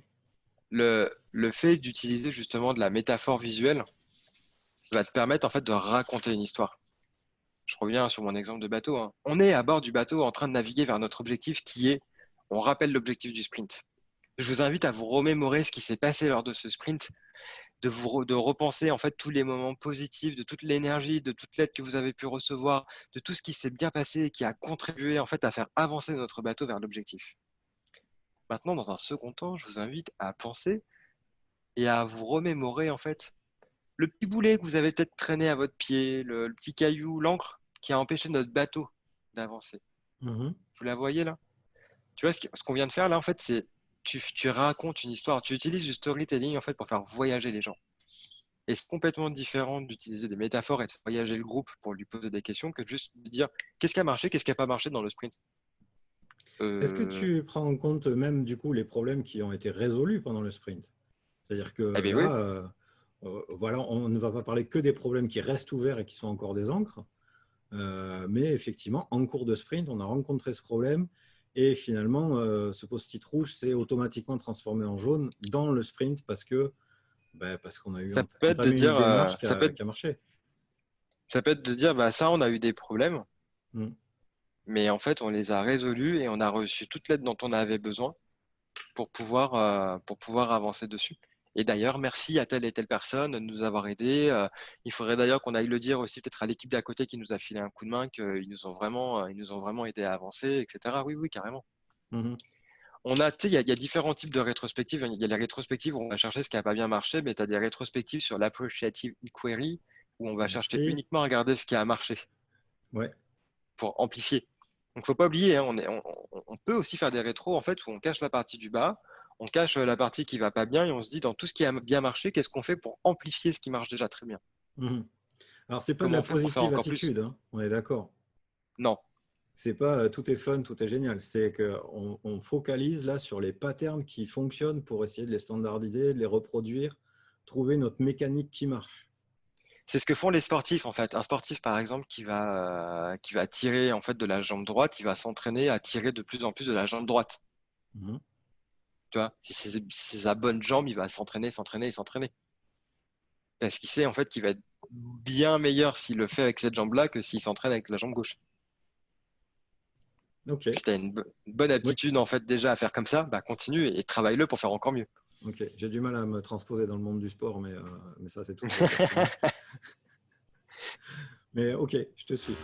le, fait d'utiliser justement de la métaphore visuelle va te permettre en fait de raconter une histoire. Je reviens sur mon exemple de bateau. Hein. On est à bord du bateau en train de naviguer vers notre objectif qui est, on rappelle l'objectif du sprint. Je vous invite à vous remémorer ce qui s'est passé lors de ce sprint, de, vous, de repenser en fait tous les moments positifs, de toute l'énergie, de toute l'aide que vous avez pu recevoir, de tout ce qui s'est bien passé et qui a contribué en fait à faire avancer notre bateau vers l'objectif. Maintenant, dans un second temps, je vous invite à penser et à vous remémorer en fait le petit boulet que vous avez peut-être traîné à votre pied, le, petit caillou, l'encre qui a empêché notre bateau d'avancer. Mmh vous la voyez là? Tu vois, ce qu'on vient de faire là, en fait, c'est tu, tu racontes une histoire. Tu utilises du storytelling en fait pour faire voyager les gens. Et c'est complètement différent d'utiliser des métaphores et de voyager le groupe pour lui poser des questions que juste de dire qu'est-ce qui a marché, qu'est-ce qui n'a pas marché dans le sprint? Est-ce que tu prends en compte même du coup les problèmes qui ont été résolus pendant le sprint? C'est-à-dire que eh là, euh, voilà, on ne va pas parler que des problèmes qui restent ouverts et qui sont encore des encres, euh, mais effectivement, en cours de sprint, on a rencontré ce problème et finalement, euh, ce post-it rouge s'est automatiquement transformé en jaune dans le sprint parce que ben, parce qu'on a eu ça peut être de dire, ça peut être, marché. Ça peut être de dire, bah, ça, on a eu des problèmes, mm. Mais en fait, on les a résolus et on a reçu toute l'aide dont on avait besoin pour pouvoir, pour pouvoir avancer dessus. Et d'ailleurs, merci à telle et telle personne de nous avoir aidés. Euh, il faudrait d'ailleurs qu'on aille le dire aussi peut-être à l'équipe d'à côté qui nous a filé un coup de main, qu'ils nous ont vraiment, euh, ils nous ont vraiment aidés à avancer, etc. Oui, oui, carrément. Mmh on a, il y, a différents types de rétrospectives. Il y a les rétrospectives où on va chercher ce qui n'a pas bien marché, mais tu as des rétrospectives sur l'appreciative inquiry où on va chercher uniquement à regarder ce qui a marché. Ouais. Pour amplifier. Donc, faut pas oublier, hein, on, est, on, peut aussi faire des rétros en fait où on cache la partie du bas on cache la partie qui va pas bien et on se dit dans tout ce qui a bien marché, qu'est-ce qu'on fait pour amplifier ce qui marche déjà très bien? Mhm. Alors c'est pas de la positive attitude, hein, on est d'accord. Non. C'est pas euh, tout est fun, tout est génial. C'est qu'on on focalise là sur les patterns qui fonctionnent pour essayer de les standardiser, de les reproduire, trouver notre mécanique qui marche. C'est ce que font les sportifs en fait. Un sportif par exemple qui va, euh, qui va tirer en fait de la jambe droite, il va s'entraîner à tirer de plus en plus de la jambe droite. Mhm si c'est sa bonne jambe, il va s'entraîner, s'entraîner et s'entraîner. Parce qu'il sait en fait qu'il va être bien meilleur s'il le fait avec cette jambe-là que s'il s'entraîne avec la jambe gauche. Ok. Si tu as une, bonne habitude en fait déjà à faire comme ça, bah, continue et, travaille-le pour faire encore mieux. Ok, j'ai du mal à me transposer dans le monde du sport, mais, euh, mais ça c'est tout. mais ok, je te suis.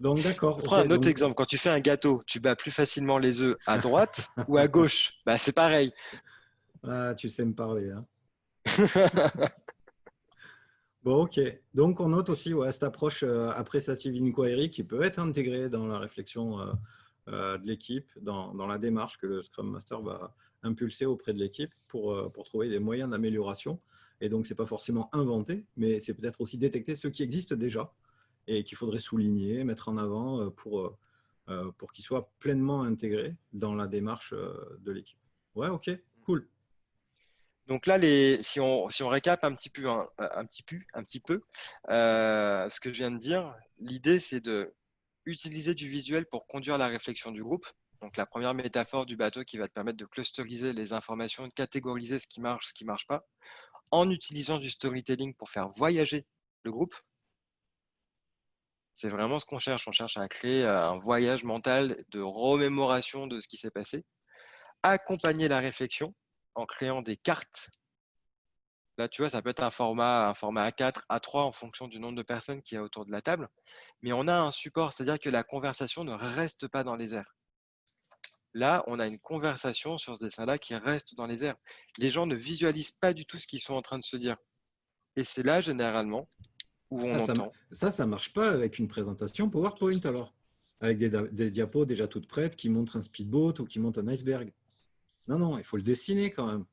Donc, d'accord. Prends un autre exemple. Quand tu fais un gâteau, tu bats plus facilement les œufs à droite ou à gauche? Bah, C'est pareil. Ah, tu sais me parler. Hein. bon, ok. Donc, on note aussi cette approche euh, appréciative inquiry qui peut être intégrée dans la réflexion euh, de l'équipe, dans, la démarche que le Scrum Master va impulser auprès de l'équipe pour, pour trouver des moyens d'amélioration. Et donc, ce n'est pas forcément inventé, mais c'est peut-être aussi détecter ce qui existe déjà et qu'il faudrait souligner, mettre en avant euh, pour, euh, euh, pour qu'il soit pleinement intégré dans la démarche de l'équipe. Ouais, ok, cool. Donc là, les, si, on, si on récap un petit peu, un, petit peu, un petit peu ce que je viens de dire, l'idée c'est de utiliser du visuel pour conduire la réflexion du groupe. Donc la première métaphore du bateau qui va te permettre de clusteriser les informations, de catégoriser ce qui marche, ce qui ne marche pas, en utilisant du storytelling pour faire voyager le groupe. C'est vraiment ce qu'on cherche. On cherche à créer euh, un voyage mental de remémoration de ce qui s'est passé. Accompagner la réflexion en créant des cartes. Là, tu vois, ça peut être un format, un format A4, A3 en fonction du nombre de personnes qui y a autour de la table. Mais on a un support, c'est-à-dire que la conversation ne reste pas dans les airs. Là, on a une conversation sur ce dessin-là qui reste dans les airs. Les gens ne visualisent pas du tout ce qu'ils sont en train de se dire. Et c'est là, généralement, ça, ça, marche pas avec une présentation PowerPoint alors Avec des, diapos déjà toutes prêtes qui montrent un speedboat ou qui montrent un iceberg. Non, non, il faut le dessiner quand même.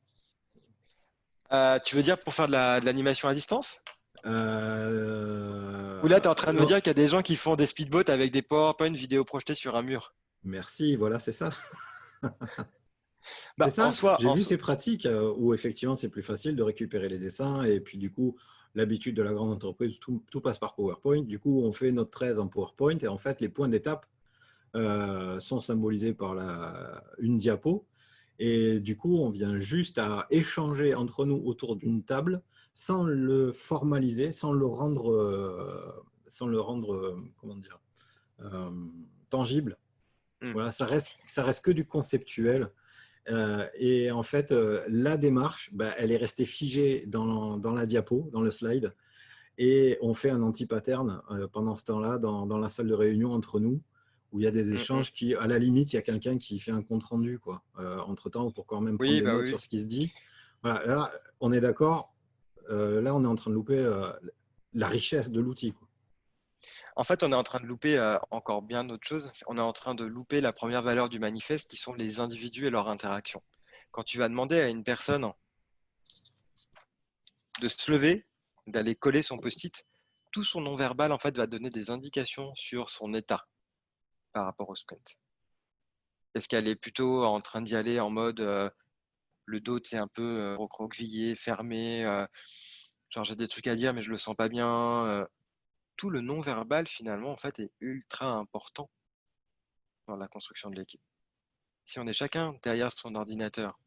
Euh, tu veux dire pour faire de l'animation à distance? Euh... Ou là, tu es en train de me dire qu'il y a des gens qui font des speedboats avec des PowerPoint vidéo projetées sur un mur. Merci, voilà, c'est ça. bah, ça. J'ai vu ces pratiques euh, où effectivement c'est plus facile de récupérer les dessins et puis du coup l'habitude de la grande entreprise, tout, passe par PowerPoint. Du coup, on fait notre 13 en PowerPoint et en fait, les points d'étape euh, sont symbolisés par la, une diapo. Et du coup, on vient juste à échanger entre nous autour d'une table sans le formaliser, sans le rendre, euh, sans le rendre euh, comment dire, tangible. Hmm. Voilà, ça reste, ça reste que du conceptuel. Euh, et en fait, euh, la démarche, bah, elle est restée figée dans, dans, la diapo, dans le slide. Et on fait un anti-pattern euh, pendant ce temps-là dans, dans, la salle de réunion entre nous, où il y a des mm, mm. échanges qui, à la limite, il y a quelqu'un qui fait un compte-rendu quoi, entre-temps pour quand même prendre des bah notes sur ce qui se dit. Voilà, là, on est d'accord. là, on est en train de louper la richesse de l'outil. En fait, on est en train de louper euh, encore bien d'autres choses. On est en train de louper la première valeur du manifeste qui sont les individus et leur interaction. Quand tu vas demander à une personne de se lever, d'aller coller son post-it, tout son non-verbal en fait va donner des indications sur son état par rapport au sprint. Est-ce qu'elle est plutôt en train d'y aller en mode euh, le dos est un peu euh, recroquevillé, fermé, euh, genre j'ai des trucs à dire mais je le sens pas bien. tout le non-verbal finalement en fait est ultra important dans la construction de l'équipe. Si on est chacun derrière son ordinateur,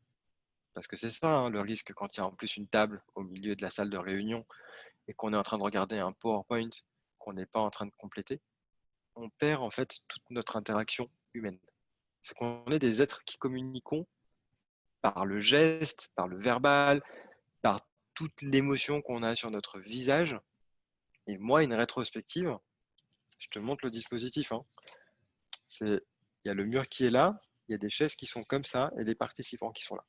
parce que c'est ça hein, le risque quand il y a en plus une table au milieu de la salle de réunion et qu'on est en train de regarder un PowerPoint qu'on n'est pas en train de compléter, on perd en fait toute notre interaction humaine. C'est qu'on est des êtres qui communiquons par le geste, par le verbal, par toute l'émotion qu'on a sur notre visage. Et moi, une rétrospective, je te montre le dispositif. Hein. il y a le mur qui est là, il y a des chaises qui sont comme ça et des participants qui sont là.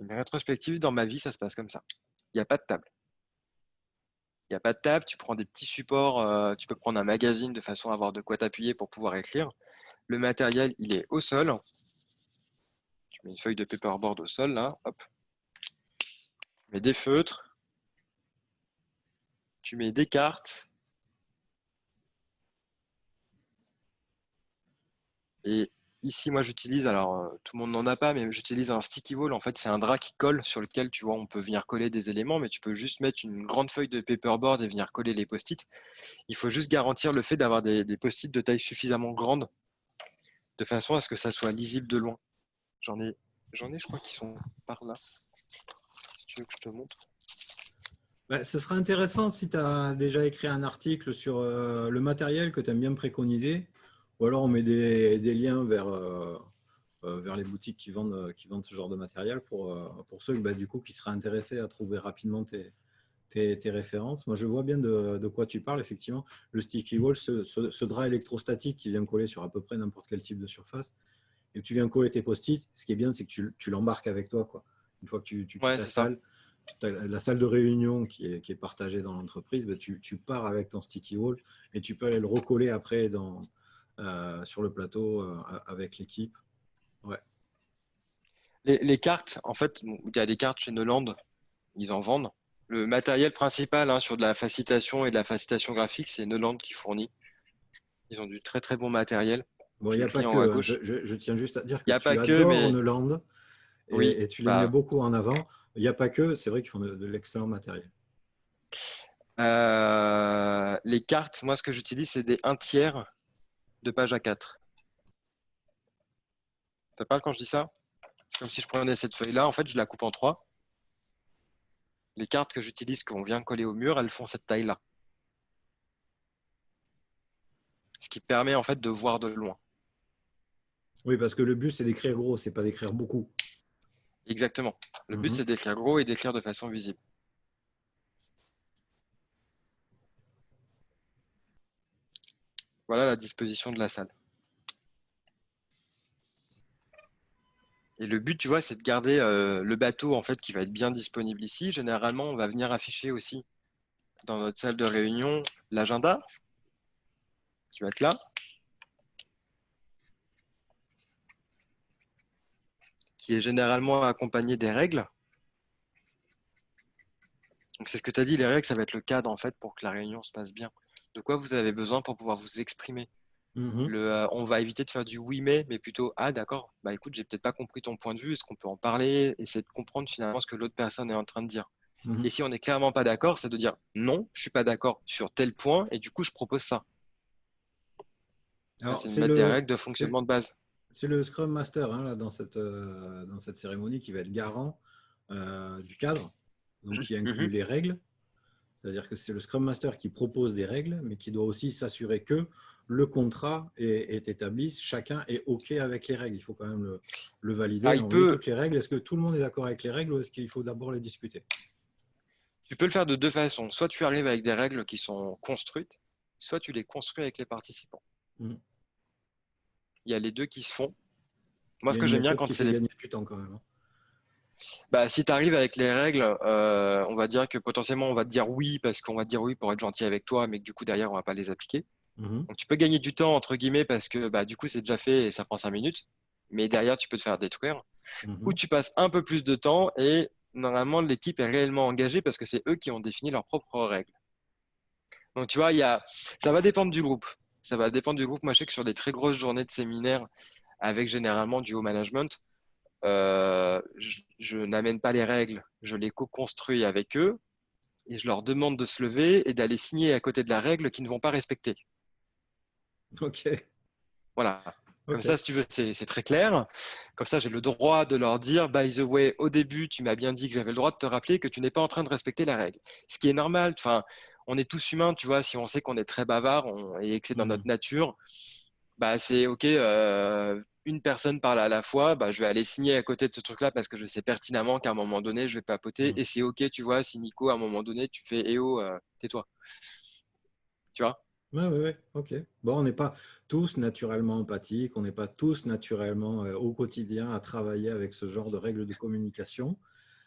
Une rétrospective, dans ma vie, ça se passe comme ça. Il n'y a pas de table. A pas de table, tu prends des petits supports, euh, tu peux prendre un magazine de façon à avoir de quoi t'appuyer pour pouvoir écrire. Le matériel, il est au sol. Tu mets une feuille de paperboard au sol, là, hop. Tu mets des feutres. Tu mets des cartes. Et ici, moi, j'utilise, alors euh, tout le monde n'en a pas, mais j'utilise un sticky wall. En fait, c'est un drap qui colle sur lequel, tu vois, on peut venir coller des éléments, mais tu peux juste mettre une grande feuille de paperboard et venir coller les post-it. Il faut juste garantir le fait d'avoir des, post-it de taille suffisamment grande, de façon à ce que ça soit lisible de loin. J'en ai, j'en ai, je crois qu'ils sont par là. Si tu veux que je te montre. Bah, ce sera intéressant si tu as déjà écrit un article sur euh, le matériel que tu aimes bien préconiser ou alors on met des, liens vers, euh, euh, vers les boutiques qui vendent, euh, qui vendent ce genre de matériel pour, pour ceux bah, du coup, qui seraient intéressés à trouver rapidement tes, tes, références. Moi, je vois bien de, de, quoi tu parles, effectivement. Le sticky wall, ce, ce, drap électrostatique qui vient coller sur à peu près n'importe quel type de surface. Et tu viens coller tes post-it. Ce qui est bien, c'est que tu, tu l'embarques avec toi. Quoi. Une fois que tu, tu la salle, la salle de réunion qui est, qui est partagée dans l'entreprise, bah, tu, tu, pars avec ton sticky wall et tu peux aller le recoller après dans, sur le plateau euh, avec l'équipe. Ouais. Les, cartes, en fait, il y a des cartes chez Noland, ils en vendent. Le matériel principal hein, sur de la facilitation et de la facilitation graphique, c'est Noland qui fournit. Ils ont du très très bon matériel. Bon, il n'y a pas que. Je, tiens juste à dire que tu adores que, et, oui, et tu les bah mets beaucoup en avant. Il n'y a pas que, c'est vrai qu'ils font de, l'excellent matériel. Euh, les cartes, moi, ce que j'utilise, c'est des 1 tiers de page à 4. Ça parle quand je dis ça? C'est comme si je prenais cette feuille-là, en fait, je la coupe en trois. Les cartes que j'utilise, qu'on vient coller au mur, elles font cette taille-là. Ce qui permet en fait de voir de loin. Oui, parce que le but, c'est d'écrire gros, c'est pas d'écrire beaucoup. Exactement. Le but, mhm. c'est d'écrire gros et d'écrire de façon visible. Voilà la disposition de la salle. Et le but, tu vois, c'est de garder euh, le bateau en fait qui va être bien disponible ici. Généralement, on va venir afficher aussi dans notre salle de réunion l'agenda qui va être là. Qui est généralement accompagné des règles. Donc c'est ce que tu as dit, les règles, ça va être le cadre en fait pour que la réunion se passe bien de quoi vous avez besoin pour pouvoir vous exprimer. Mhm. Le, euh, on va éviter de faire du oui mais, mais plutôt ah d'accord, bah écoute, j'ai peut-être pas compris ton point de vue, est-ce qu'on peut en parler, essayer de comprendre finalement ce que l'autre personne est en train de dire. Mhm. Et si on n'est clairement pas d'accord, c'est de dire non, je suis pas d'accord sur tel point et du coup je propose ça. C'est une des règles de fonctionnement de base. C'est le Scrum Master hein, là, dans, cette, euh, dans cette cérémonie qui va être garant euh, du cadre, donc qui inclut mhm. les règles, c'est-à-dire que c'est le Scrum Master qui propose des règles, mais qui doit aussi s'assurer que le contrat est, établi, chacun est OK avec les règles. Il faut quand même le, valider. Ah, toutes les règles. Est-ce que tout le monde est d'accord avec les règles ou est-ce qu'il faut d'abord les discuter Tu peux le faire de deux façons. Soit tu arrives avec des règles qui sont construites, soit tu les construis avec les participants. Mmh. Il y a les deux qui se font. Moi, ce que j'aime bien quand c'est les... du temps quand même. Hein. Bah, si tu arrives avec les règles, euh, on va dire que potentiellement on va te dire oui parce qu'on va te dire oui pour être gentil avec toi, mais que du coup derrière on va pas les appliquer. Mhm. Donc tu peux gagner du temps entre guillemets parce que bah, du coup c'est déjà fait et ça prend 5 minutes, mais derrière tu peux te faire détruire. Mhm. Ou tu passes un peu plus de temps et normalement, l'équipe est réellement engagée parce que c'est eux qui ont défini leurs propres règles. Donc, tu vois, il y a, ça va dépendre du groupe. Ça va dépendre du groupe. Moi, je sais que sur des très grosses journées de séminaire avec généralement du haut management, euh, je, n'amène pas les règles, je les co-construis avec eux et je leur demande de se lever et d'aller signer à côté de la règle qu'ils ne vont pas respecter. Ok. Voilà. Comme ça, si tu veux, c'est très clair. Comme ça, j'ai le droit de leur dire, by the way, au début, tu m'as bien dit que j'avais le droit de te rappeler que tu n'es pas en train de respecter la règle. Ce qui est normal. Enfin, on est tous humains, tu vois. Si on sait qu'on est très bavard et que c'est dans mmh. notre nature, bah c'est ok. Euh, une personne parle à la fois, bah, je vais aller signer à côté de ce truc-là parce que je sais pertinemment qu'à un moment donné, je vais papoter. Mmh. Et c'est OK, tu vois, si Nico, à un moment donné, tu fais Eh oh, euh, tais-toi. Tu vois? Oui, oui, oui, OK. Bon, on n'est pas tous naturellement empathiques, on n'est pas tous naturellement euh, au quotidien à travailler avec ce genre de règles de communication.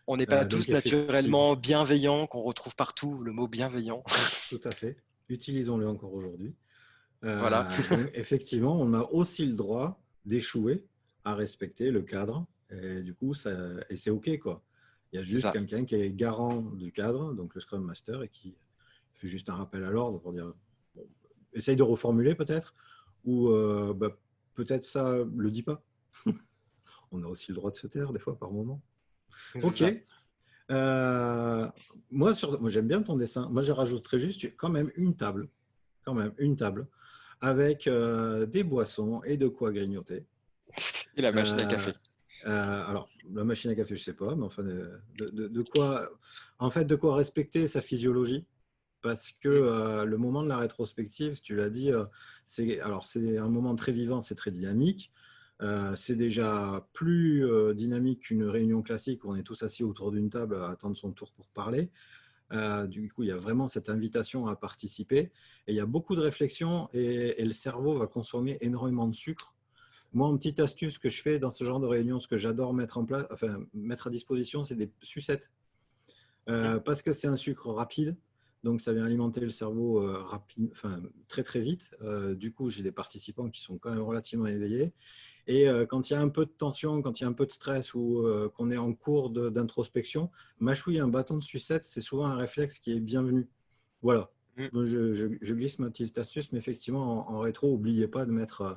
On n'est pas euh, tous naturellement bienveillants, qu'on retrouve partout le mot bienveillant. Tout à fait. Utilisons-le encore aujourd'hui. voilà. effectivement, on a aussi le droit d'échouer à respecter le cadre. Et du coup, ça, et c'est OK. Quoi. Il y a juste quelqu'un qui est garant du cadre, donc le Scrum Master, et qui fait juste un rappel à l'ordre pour dire essaye de reformuler peut-être, ou euh, bah, peut-être ça le dit pas. On a aussi le droit de se taire des fois par moment. Ok. Euh, moi, moi j'aime bien ton dessin. Moi, je rajouterais juste quand même une table, quand même une table avec euh, des boissons et de quoi grignoter. Et la machine à euh, café. Euh, alors, la machine à café, je sais pas, mais enfin, de, quoi, en fait, de quoi respecter sa physiologie, parce que mm. le moment de la rétrospective, tu l'as dit, c'est alors c'est un moment très vivant, c'est très dynamique. c'est déjà plus dynamique qu'une réunion classique où on est tous assis autour d'une table à attendre son tour pour parler. Euh, du coup, il y a vraiment cette invitation à participer. Et il y a beaucoup de réflexions et, le cerveau va consommer énormément de sucre. Moi, une petite astuce que je fais dans ce genre de réunion, ce que j'adore mettre en place, enfin mettre à disposition, c'est des sucettes. Euh, parce que c'est un sucre rapide, donc ça vient alimenter le cerveau euh, rapide, enfin, très très vite. du coup, j'ai des participants qui sont quand même relativement éveillés. Et euh, quand il y a un peu de tension, quand il y a un peu de stress ou euh, qu'on est en cours d'introspection, mâchouiller un bâton de sucette, c'est souvent un réflexe qui est bienvenu. Voilà. Mm. Je, glisse ma petite astuce, mais effectivement, en, rétro, n'oubliez pas de mettre, euh,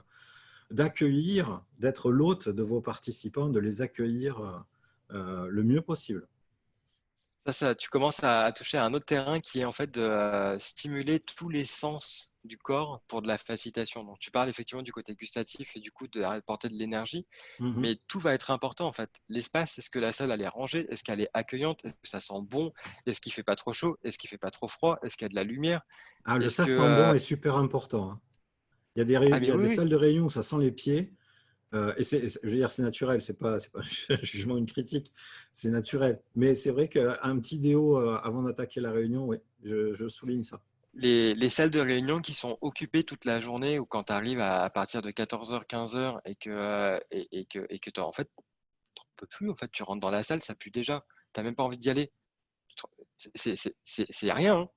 d'accueillir, d'être l'hôte de vos participants, de les accueillir le mieux possible. Ça, ça, tu commences à, toucher à un autre terrain qui est en fait de stimuler tous les sens du corps pour de la facilitation. Donc, tu parles effectivement du côté gustatif et du coup de apporter de l'énergie, mmh mais tout va être important en fait. L'espace, est-ce que la salle elle est rangée? Est-ce qu'elle est accueillante? Est-ce que ça sent bon? Est-ce qu'il fait pas trop chaud? Est-ce qu'il fait pas trop froid? Est-ce qu'il y a de la lumière? Ah, le ça sent bon euh, est super important. Hein. Il y a des, ah, il y a des salles de réunion où ça sent les pieds. Euh, et c'est, je veux dire, c'est naturel, c'est pas, c'est pas un jugement, une critique, c'est naturel. Mais c'est vrai qu'un petit déo euh, avant d'attaquer la réunion, oui, je souligne ça les, salles de réunion qui sont occupées toute la journée ou quand tu arrives à, partir de 14h, 15h et que, et, que, et que en fait, tu peux plus, en fait, tu rentres dans la salle, ça pue déjà. Tu n'as même pas envie d'y aller. C'est rien, hein.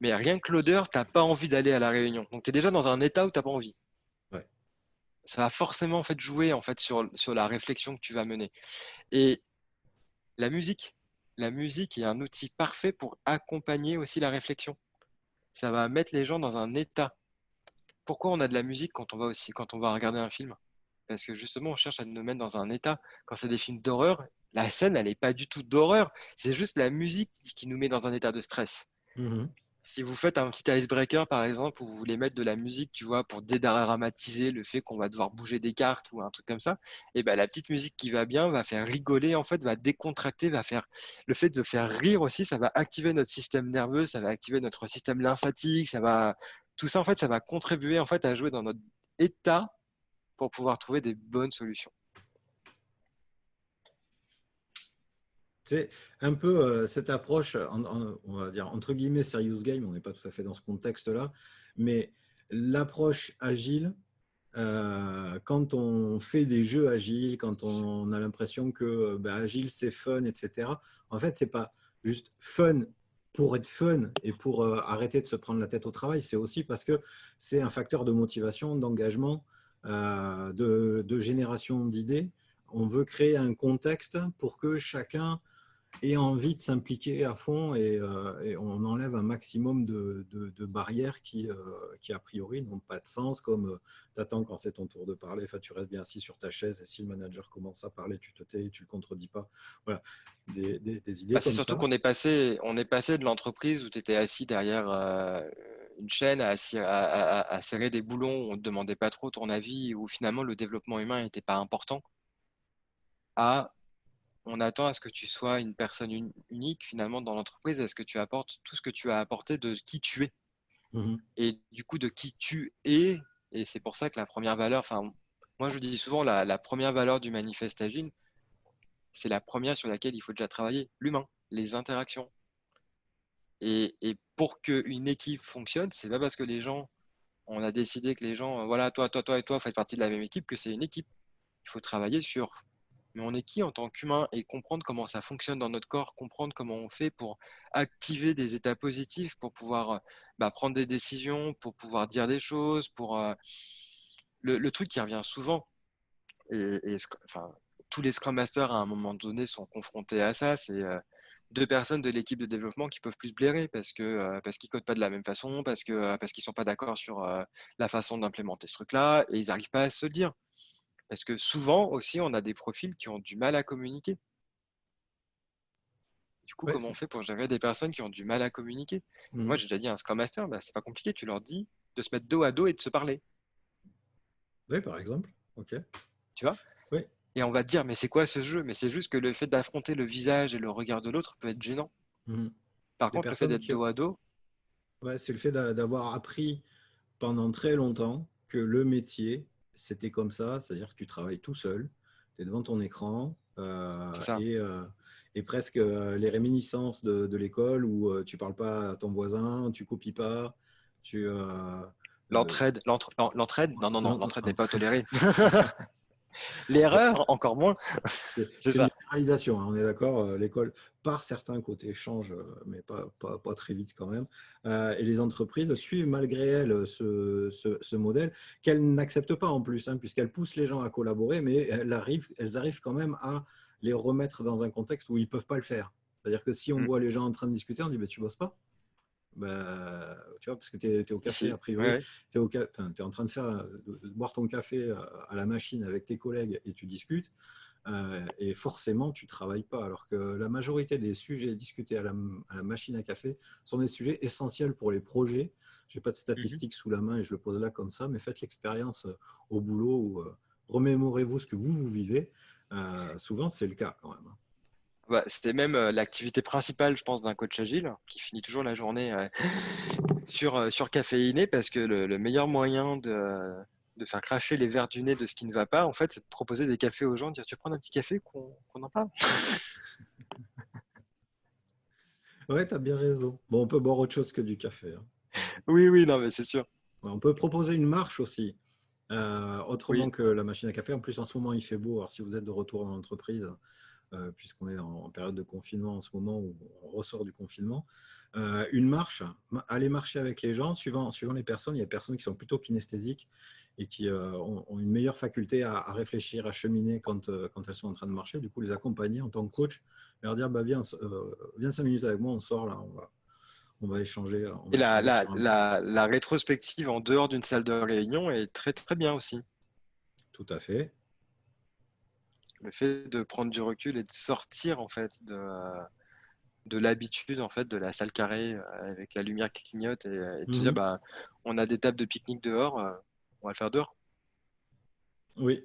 mais rien que l'odeur, tu n'as pas envie d'aller à la réunion. Donc, tu es déjà dans un état où tu n'as pas envie. Ça va forcément en fait, jouer en fait, sur, sur la réflexion que tu vas mener. Et la musique, la musique est un outil parfait pour accompagner aussi la réflexion ça va mettre les gens dans un état. Pourquoi on a de la musique quand on va aussi quand on va regarder un film? Parce que justement, on cherche à nous mettre dans un état. Quand c'est des films d'horreur, la scène, elle n'est pas du tout d'horreur. C'est juste la musique qui nous met dans un état de stress. Mmh si vous faites un petit icebreaker, par exemple, où vous voulez mettre de la musique, tu vois, pour dédramatiser le fait qu'on va devoir bouger des cartes ou un truc comme ça, et eh ben la petite musique qui va bien va faire rigoler, en fait, va décontracter, va faire le fait de faire rire aussi, ça va activer notre système nerveux, ça va activer notre système lymphatique, ça va tout ça, en fait, ça va contribuer en fait à jouer dans notre état pour pouvoir trouver des bonnes solutions. C'est un peu euh, cette approche, on va dire entre guillemets serious game, on n'est pas tout à fait dans ce contexte-là, mais l'approche agile, euh, quand on fait des jeux agiles, quand on a l'impression que bah, agile c'est fun, etc. En fait, c'est pas juste fun pour être fun et pour euh, arrêter de se prendre la tête au travail, c'est aussi parce que c'est un facteur de motivation, d'engagement, de, de, génération d'idées. On veut créer un contexte pour que chacun et envie de s'impliquer à fond et, euh, on enlève un maximum de, barrières qui, euh, qui, a priori, n'ont pas de sens, comme euh, tu attends quand c'est ton tour de parler, enfin, tu restes bien assis sur ta chaise et si le manager commence à parler, tu te tais, tu ne le contredis pas. Voilà, des, idées. Bah, c'est surtout qu'on est passé, on est passé de l'entreprise où tu étais assis derrière une chaîne à, à, serrer des boulons, où on ne te demandait pas trop ton avis, où finalement le développement humain n'était pas important, à on attend à ce que tu sois une personne unique finalement dans l'entreprise, est-ce que tu apportes tout ce que tu as apporté de qui tu es mmh Et du coup, de qui tu es, et c'est pour ça que la première valeur, enfin, moi je dis souvent la, première valeur du manifeste agile, c'est la première sur laquelle il faut déjà travailler, l'humain, les interactions. Et, et pour qu'une équipe fonctionne, c'est pas parce que les gens, on a décidé que les gens, voilà, toi, toi, toi et toi faites partie de la même équipe que c'est une équipe. Il faut travailler sur mais on est qui en tant qu'humain et comprendre comment ça fonctionne dans notre corps, comprendre comment on fait pour activer des états positifs, pour pouvoir euh, bah, prendre des décisions, pour pouvoir dire des choses, pour euh, le, truc qui revient souvent. Et, tous les Scrum Masters à un moment donné sont confrontés à ça. C'est euh, deux personnes de l'équipe de développement qui peuvent plus se blairer parce que parce qu'ils codent pas de la même façon, parce que parce qu'ils sont pas d'accord sur la façon d'implémenter ce truc-là et ils n'arrivent pas à se le dire. Parce que souvent aussi, on a des profils qui ont du mal à communiquer. Du coup, comment on fait pour gérer des personnes qui ont du mal à communiquer? Moi, mmh. j'ai déjà dit à un Scrum Master, bah, c'est pas compliqué, tu leur dis de se mettre dos à dos et de se parler. Oui, par exemple. Ok. Tu vois? Oui. Et on va te dire, mais c'est quoi ce jeu? Mais c'est juste que le fait d'affronter le visage et le regard de l'autre peut être gênant. Mmh. Par contre, le fait d'être dos à dos. Ouais, c'est le fait d'avoir appris pendant très longtemps que le métier, c'était comme ça, c'est-à-dire que tu travailles tout seul, tu es devant ton écran euh, euh, et, presque euh, les réminiscences de, l'école où tu parles pas à ton voisin, tu copies pas, tu l'entraide, l'entraide, non non non, l'entraide n'est pas tolérée. L'erreur, encore moins. C'est une généralisation, hein, on est d'accord. Euh, l'école, par certains côtés, change, euh, mais pas, pas, très vite quand même. Euh, et les entreprises suivent malgré elles ce, ce, modèle qu'elles n'acceptent pas en plus, hein, puisqu'elles poussent les gens à collaborer, mais elles arrivent, elles arrivent quand même à les remettre dans un contexte où ils ne peuvent pas le faire. C'est-à-dire que si on mm. voit les gens en train de discuter, on dit bah, Tu bosses pas? Bah, tu vois, parce que tu es, au café, a priori, tu es, es, en train de faire boire ton café à la machine avec tes collègues et tu discutes. Euh, et forcément, tu ne travailles pas. Alors que la majorité des sujets discutés à la, machine à café sont des sujets essentiels pour les projets. Je n'ai pas de mmh statistiques sous la main et je le pose là comme ça, mais faites l'expérience euh, au boulot ou remémorez-vous ce que vous, vous vivez. souvent, c'est le cas quand même. Hein. Bah, c'était même euh, l'activité principale, je pense, d'un coach agile qui finit toujours la journée euh, sur, euh, sur caféiné parce que le, meilleur moyen de, de, faire cracher les verres du nez de ce qui ne va pas, en fait, c'est de proposer des cafés aux gens, dire tu prendre un petit café qu'on en parle Ouais, tu as bien raison. Bon, on peut boire autre chose que du café. Hein. Oui, oui, non, mais c'est sûr. On peut proposer une marche aussi, autrement que la machine à café. En plus, en ce moment, il fait beau. Alors, si vous êtes de retour dans l'entreprise, euh, puisqu'on est en, période de confinement en ce moment où on ressort du confinement. Euh, une marche, aller marcher avec les gens, suivant, suivant les personnes, il y a des personnes qui sont plutôt kinesthésiques et qui euh, ont, une meilleure faculté à, réfléchir, à cheminer quand, quand, elles sont en train de marcher. Du coup, les accompagner en tant que coach, leur dire bah, viens, viens cinq minutes avec moi, on sort là, on va, on va échanger. et la, la, la, la, rétrospective en dehors d'une salle de réunion est très très bien aussi. Tout à fait le fait de prendre du recul et de sortir en fait de, de l'habitude en fait de la salle carrée euh, avec la lumière qui clignote et, de dire mhm. bah on a des tables de pique-nique dehors, euh, on va le faire dehors. Oui,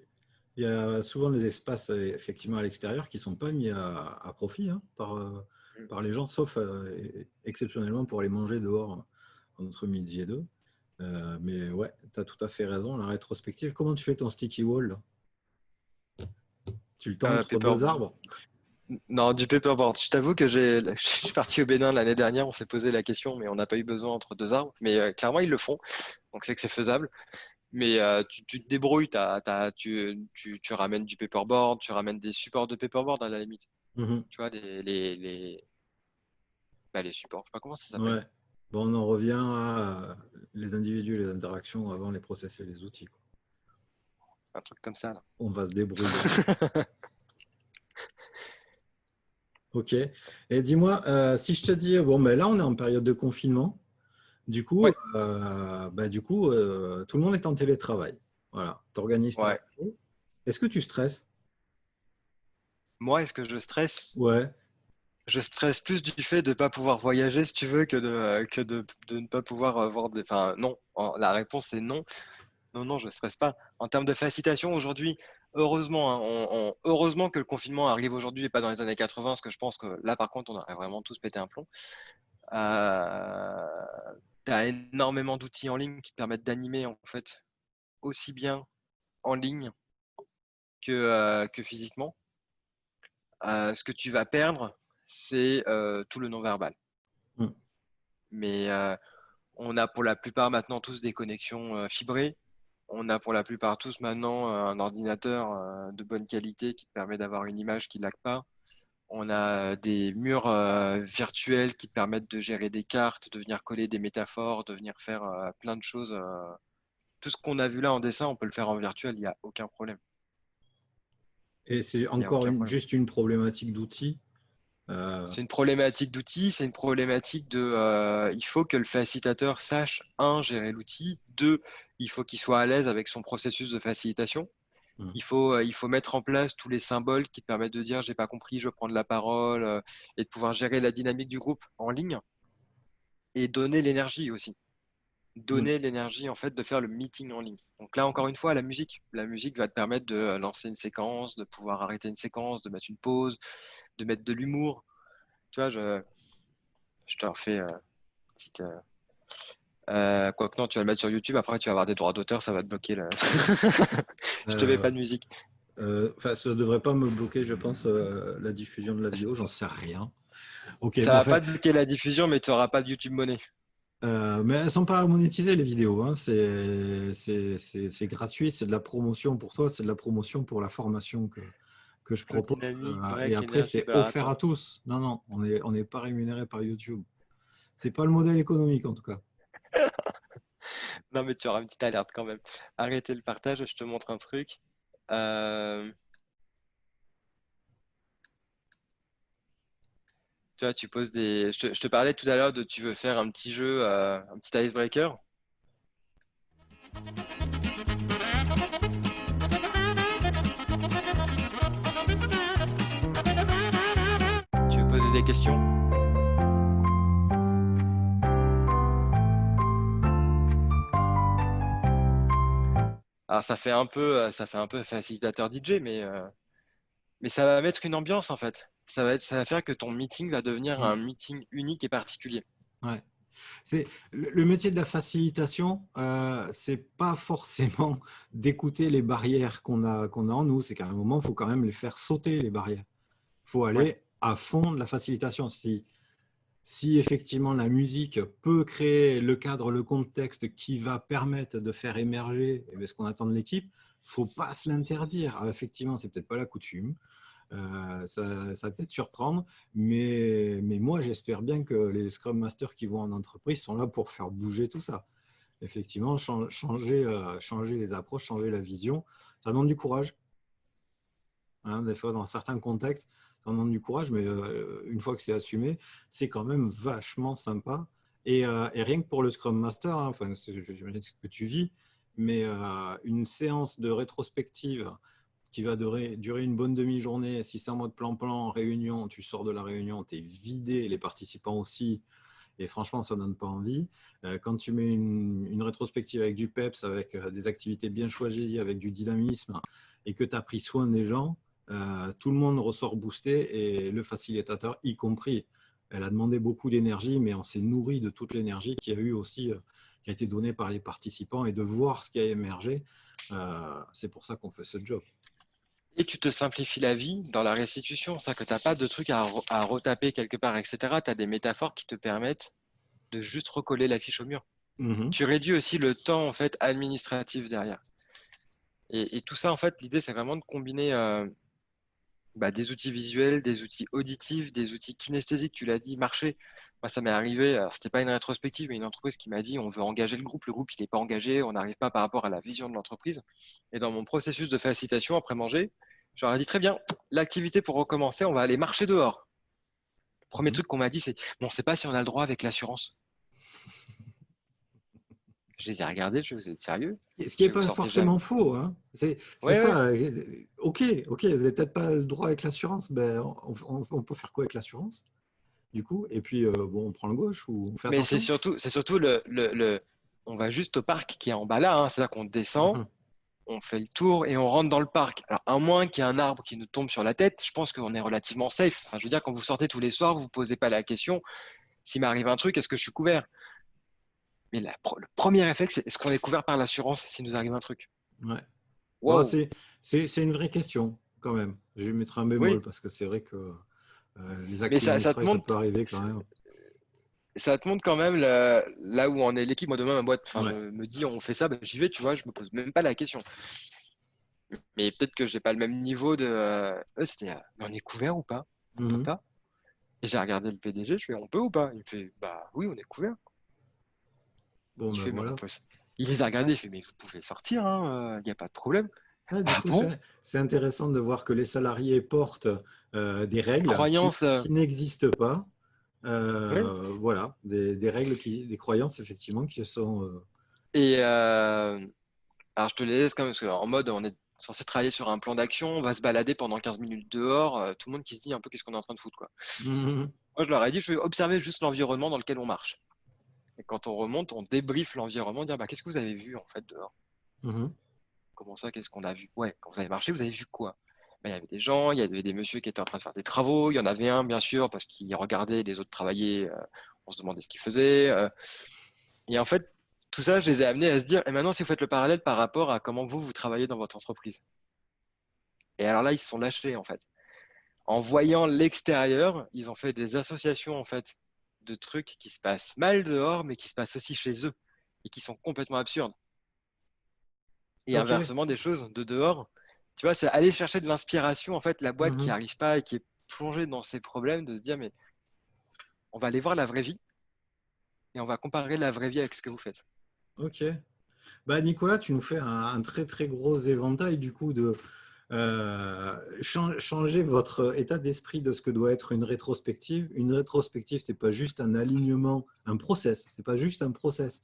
il y a souvent des espaces effectivement à l'extérieur qui sont pas mis à, profit hein, par, euh, mm. par les gens, sauf exceptionnellement pour aller manger dehors entre midi et deux. mais ouais, tu as tout à fait raison. La rétrospective, comment tu fais ton sticky wall? Tu le tends entre deux arbres? Non, du paperboard. Je t'avoue que j'ai, je suis parti au Bénin l'année dernière, on s'est posé la question, mais on n'a pas eu besoin entre deux arbres. Mais euh, clairement, ils le font, donc c'est que c'est faisable. Mais euh, tu, te débrouilles, tu, tu, ramènes du paperboard, tu ramènes des supports de paperboard à la limite. Mm-hmm. Tu vois, les, les, les... Bah, les supports, je sais pas comment ça s'appelle. Bon, on en revient à les individus, les interactions avant les process et les outils un truc comme ça. On va se débrouiller. Ok. Et dis-moi, euh, si je te dis, bon, mais là, on est en période de confinement. Du coup, euh, bah, du coup euh, tout le monde est en télétravail. Voilà, tu organises Est-ce que tu stresses? Moi, est-ce que je stresse? Ouais. Je stresse plus du fait de ne pas pouvoir voyager, si tu veux, que de, que de, de ne pas pouvoir voir des. Enfin, non. La réponse est non. Non, non, je ne stresse pas. En termes de facilitation, aujourd'hui, heureusement, hein, heureusement que le confinement arrive aujourd'hui et pas dans les années 80, parce que je pense que là, par contre, on aurait vraiment tous pété un plomb. Euh, tu as énormément d'outils en ligne qui te permettent d'animer, en fait, aussi bien en ligne que, euh, que physiquement. Euh, ce que tu vas perdre, c'est tout le non-verbal. Mm. Mais on a pour la plupart maintenant tous des connexions fibrées on a pour la plupart tous maintenant euh, un ordinateur euh, de bonne qualité qui te permet d'avoir une image qui ne lag pas. On a des murs euh, virtuels qui te permettent de gérer des cartes, de venir coller des métaphores, de venir faire plein de choses. Tout ce qu'on a vu là en dessin, on peut le faire en virtuel, il n'y a aucun problème. Et c'est encore juste une problématique d'outils C'est une problématique d'outils, c'est une problématique de. il faut que le facilitateur sache, un, gérer l'outil, deux, il faut qu'il soit à l'aise avec son processus de facilitation. Mmh. Il, faut, euh, il faut mettre en place tous les symboles qui permettent de dire j'ai pas compris, je veux prendre la parole euh, et de pouvoir gérer la dynamique du groupe en ligne et donner l'énergie aussi. Donner mmh. l'énergie en fait de faire le meeting en ligne. Donc là encore une fois la musique, la musique va te permettre de euh, lancer une séquence, de pouvoir arrêter une séquence, de mettre une pause, de mettre de l'humour. Tu vois, je, je te refais une petite, euh, quoi que non, tu vas le mettre sur YouTube, après tu vas avoir des droits d'auteur, ça va te bloquer. Le... je te mets pas de musique. Euh, enfin, ça ne devrait pas me bloquer, je pense, euh, la diffusion de la vidéo, j'en sais rien. Ok. ça va pas te bloquer la diffusion, mais tu n'auras pas de YouTube monnaie. mais elles sont pas monétisées les vidéos. Hein. C'est gratuit, c'est de la promotion pour toi, c'est de la promotion pour la formation que, que je propose. et après, c'est offert à tous. Non, non, on n'est on est pas rémunéré par YouTube. C'est pas le modèle économique en tout cas. Non, mais tu auras une petite alerte quand même. Arrêtez le partage, je te montre un truc. Euh, tu vois, tu poses des. Je te, parlais tout à l'heure de tu veux faire un petit jeu, euh, un petit icebreaker. Tu veux poser des questions? Alors ça fait un peu, euh, ça fait un peu facilitateur DJ, mais, euh, mais ça va mettre une ambiance en fait. Ça va, être, ça va faire que ton meeting va devenir un meeting unique et particulier. Ouais. C'est le, métier de la facilitation, euh, c'est pas forcément d'écouter les barrières qu'on a qu'on a en nous. C'est qu'à un moment, il faut quand même les faire sauter les barrières. Il faut aller à fond de la facilitation. Si si effectivement la musique peut créer le cadre, le contexte qui va permettre de faire émerger eh ce qu'on attend de l'équipe, faut pas se l'interdire. Ah, effectivement, c'est peut-être pas la coutume. Euh, ça, va peut-être surprendre, mais, mais moi j'espère bien que les Scrum Masters qui vont en entreprise sont là pour faire bouger tout ça. Effectivement, changer, euh, changer les approches, changer la vision, ça demande du courage. Hein, des fois, dans certains contextes, ça demande du courage, mais euh, une fois que c'est assumé, c'est quand même vachement sympa. Et, euh, rien que pour le Scrum Master, hein, enfin, j'imagine ce que tu vis, mais euh, une séance de rétrospective qui va durer, une bonne demi-journée, si c'est en mode plan-plan, réunion, tu sors de la réunion, tu es vidé, les participants aussi, et franchement, ça donne pas envie. quand tu mets une, une, rétrospective avec du PEPS, avec des activités bien choisies, avec du dynamisme, et que tu as pris soin des gens, tout le monde ressort boosté et le facilitateur y compris. Elle a demandé beaucoup d'énergie, mais on s'est nourri de toute l'énergie qui a eu aussi, euh, qui a été donnée par les participants et de voir ce qui a émergé. Euh, c'est pour ça qu'on fait ce job. Et tu te simplifies la vie dans la restitution, ça que tu n'as pas de trucs à, retaper quelque part, etc. Tu as des métaphores qui te permettent de juste recoller la fiche au mur. Mm-hmm. Tu réduis aussi le temps en fait administratif derrière. Et, tout ça, en fait, l'idée, c'est vraiment de combiner bah, des outils visuels, des outils auditifs, des outils kinesthésiques. Tu l'as dit, marcher. Moi, ça m'est arrivé. Alors, c'était pas une rétrospective, mais une entreprise qui m'a dit on veut engager le groupe. Le groupe, il n'est pas engagé. On n'arrive pas par rapport à la vision de l'entreprise. Et dans mon processus de facilitation après manger, j'aurais dit très bien, l'activité pour recommencer, on va aller marcher dehors. Premier mhm. truc qu'on m'a dit, c'est bon, on ne sait pas si on a le droit avec l'assurance. Je les ai regardés, je vous êtes sérieux Ce qui n'est pas forcément faux. Hein. C'est ça. Ok, ok, vous n'avez peut-être pas le droit avec l'assurance. Ben, on, peut faire quoi avec l'assurance Du coup, et puis euh, bon, on prend le gauche ou on fait Mais c'est surtout, c'est surtout le, le, on va juste au parc qui est en bas là. Hein. C'est-à-dire qu'on descend, mhm. on fait le tour et on rentre dans le parc. Alors, à moins qu'il y ait un arbre qui nous tombe sur la tête, je pense qu'on est relativement safe. Enfin, je veux dire, quand vous sortez tous les soirs, vous ne vous posez pas la question s'il m'arrive un truc, est-ce que je suis couvert? Mais le premier réflexe, est-ce qu'on est couvert par l'assurance s'il nous arrive un truc? Ouais. c'est une vraie question, quand même. Je vais mettre un bémol parce que c'est vrai que euh, les accidents ça, ça, peut arriver quand même. Ça te montre quand même là où on est l'équipe. Moi, demain, ma boîte me dis on fait ça, ben, j'y vais, tu vois, je me pose même pas la question. Mais peut-être que j'ai pas le même niveau de. Euh, c'était, euh, on est couvert ou pas? On peut mhm. pas? Et j'ai regardé le PDG, je fais on peut ou pas? Il me fait bah oui, on est couvert. Bon, il, ben il, les a regardés, il fait mais vous pouvez sortir, il hein, n'y euh, a pas de problème. Ah, ah c'est intéressant de voir que les salariés portent euh, des règles croyances, qui, n'existent pas. Euh, voilà, des, règles, qui, des croyances effectivement qui sont. Et alors je te laisse quand même, parce qu'en mode on est censé travailler sur un plan d'action, on va se balader pendant 15 minutes dehors, tout le monde qui se dit un peu qu'est-ce qu'on est en train de foutre. Quoi. Moi je leur ai dit, je vais observer juste l'environnement dans lequel on marche. Et quand on remonte, on débriefe l'environnement, dire bah, qu'est-ce que vous avez vu en fait dehors? Mmh Comment ça, qu'est-ce qu'on a vu? Ouais, quand vous avez marché, vous avez vu quoi? Bah, Il y avait des gens, il y avait des messieurs qui étaient en train de faire des travaux, il y en avait un bien sûr parce qu'il regardait les autres travailler, euh, on se demandait ce qu'ils faisaient. Euh. et en fait, tout ça, je les ai amenés à se dire, et maintenant, si vous faites le parallèle par rapport à comment vous, vous travaillez dans votre entreprise. Et alors là, ils se sont lâchés en fait. En voyant l'extérieur, ils ont fait des associations en fait de trucs qui se passent mal dehors, mais qui se passent aussi chez eux et qui sont complètement absurdes. Et inversement, des choses de dehors, tu vois, c'est aller chercher de l'inspiration. En fait, la boîte qui n'arrive mhm. pas et qui est plongée dans ses problèmes, de se dire, mais on va aller voir la vraie vie et on va comparer la vraie vie avec ce que vous faites. Ok. Bah, Nicolas, tu nous fais un très très gros éventail du coup de, euh, changer votre état d'esprit de ce que doit être une rétrospective. Une rétrospective, c'est pas juste un alignement, un process. C'est pas juste un process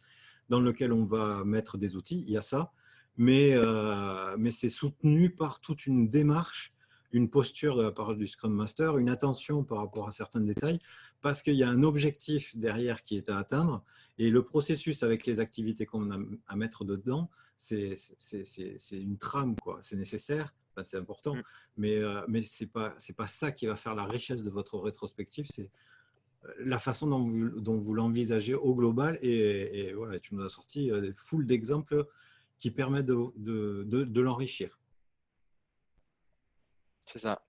dans lequel on va mettre des outils. Il y a ça, mais euh, mais c'est soutenu par toute une démarche, une posture de la part du Scrum Master, une attention par rapport à certains détails, parce qu'il y a un objectif derrière qui est à atteindre, et le processus avec les activités qu'on a à mettre dedans, c'est une trame, quoi. C'est nécessaire, c'est important. Mm. Mais, euh, mais ce n'est pas, pas ça qui va faire la richesse de votre rétrospective, c'est euh, la façon dont vous, dont vous l'envisagez au global. Et, voilà, tu nous as sorti euh, des foules d'exemples qui permettent de, de, de, l'enrichir. C'est ça.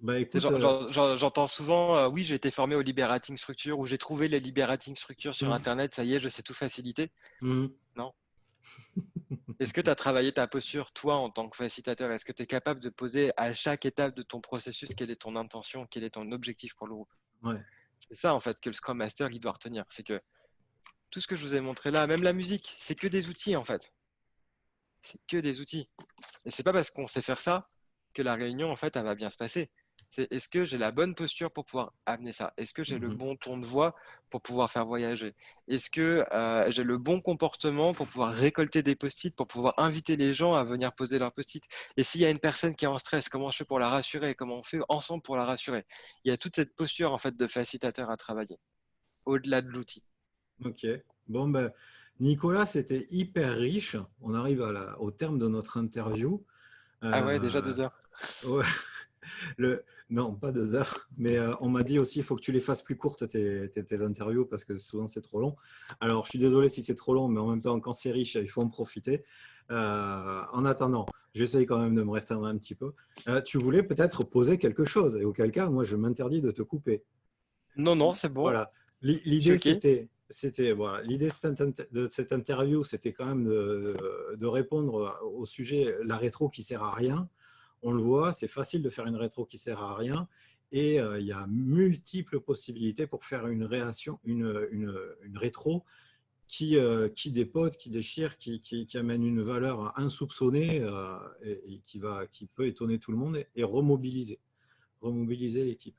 Bah, J'entends souvent, oui, j'ai été formé au liberating structure ou j'ai trouvé les liberating structures sur mm. Internet, ça y est, je sais tout faciliter. Mm. Non. Est-ce que tu as travaillé ta posture, toi, en tant que facilitateur? Est-ce que tu es capable de poser à chaque étape de ton processus quelle est ton intention, quel est ton objectif pour le groupe? C'est ça, en fait, que le Scrum Master, il doit retenir. C'est que tout ce que je vous ai montré là, même la musique, c'est que des outils, en fait. C'est que des outils. Et c'est pas parce qu'on sait faire ça que la réunion, en fait, elle va bien se passer. C'est est-ce que j'ai la bonne posture pour pouvoir amener ça? Est-ce que j'ai le mhm. bon ton de voix pour pouvoir faire voyager? Est-ce que euh, j'ai le bon comportement pour pouvoir récolter des post-it, pour pouvoir inviter les gens à venir poser leurs post-it? Et s'il y a une personne qui est en stress, comment je fais pour la rassurer? Comment on fait ensemble pour la rassurer? Il y a toute cette posture en fait de facilitateur à travailler, au-delà de l'outil. Ok. Bon, ben, Nicolas, c'était hyper riche. On arrive au terme de notre interview. Ah ouais, déjà deux heures. Ouais. Le, non, pas deux heures. Mais euh, on m'a dit aussi, il faut que tu les fasses plus courtes, tes, interviews, parce que souvent c'est trop long. Alors, je suis désolé si c'est trop long, mais en même temps, quand c'est riche, il faut en profiter. Euh, en attendant, j'essaye quand même de me restreindre un petit peu. Euh, tu voulais peut-être poser quelque chose, et auquel cas, moi, je m'interdis de te couper. Non, non, c'est bon. Voilà. L'idée, c'était c'était voilà, l'idée de cette interview, c'était quand même de, de, répondre au sujet la rétro qui sert à rien on le voit, c'est facile de faire une rétro qui sert à rien et euh, il y a multiples possibilités pour faire une réaction, une, rétro qui, euh, qui dépote, qui déchire, qui, amène une valeur insoupçonnée euh, et, qui, peut étonner tout le monde et, remobiliser l'équipe.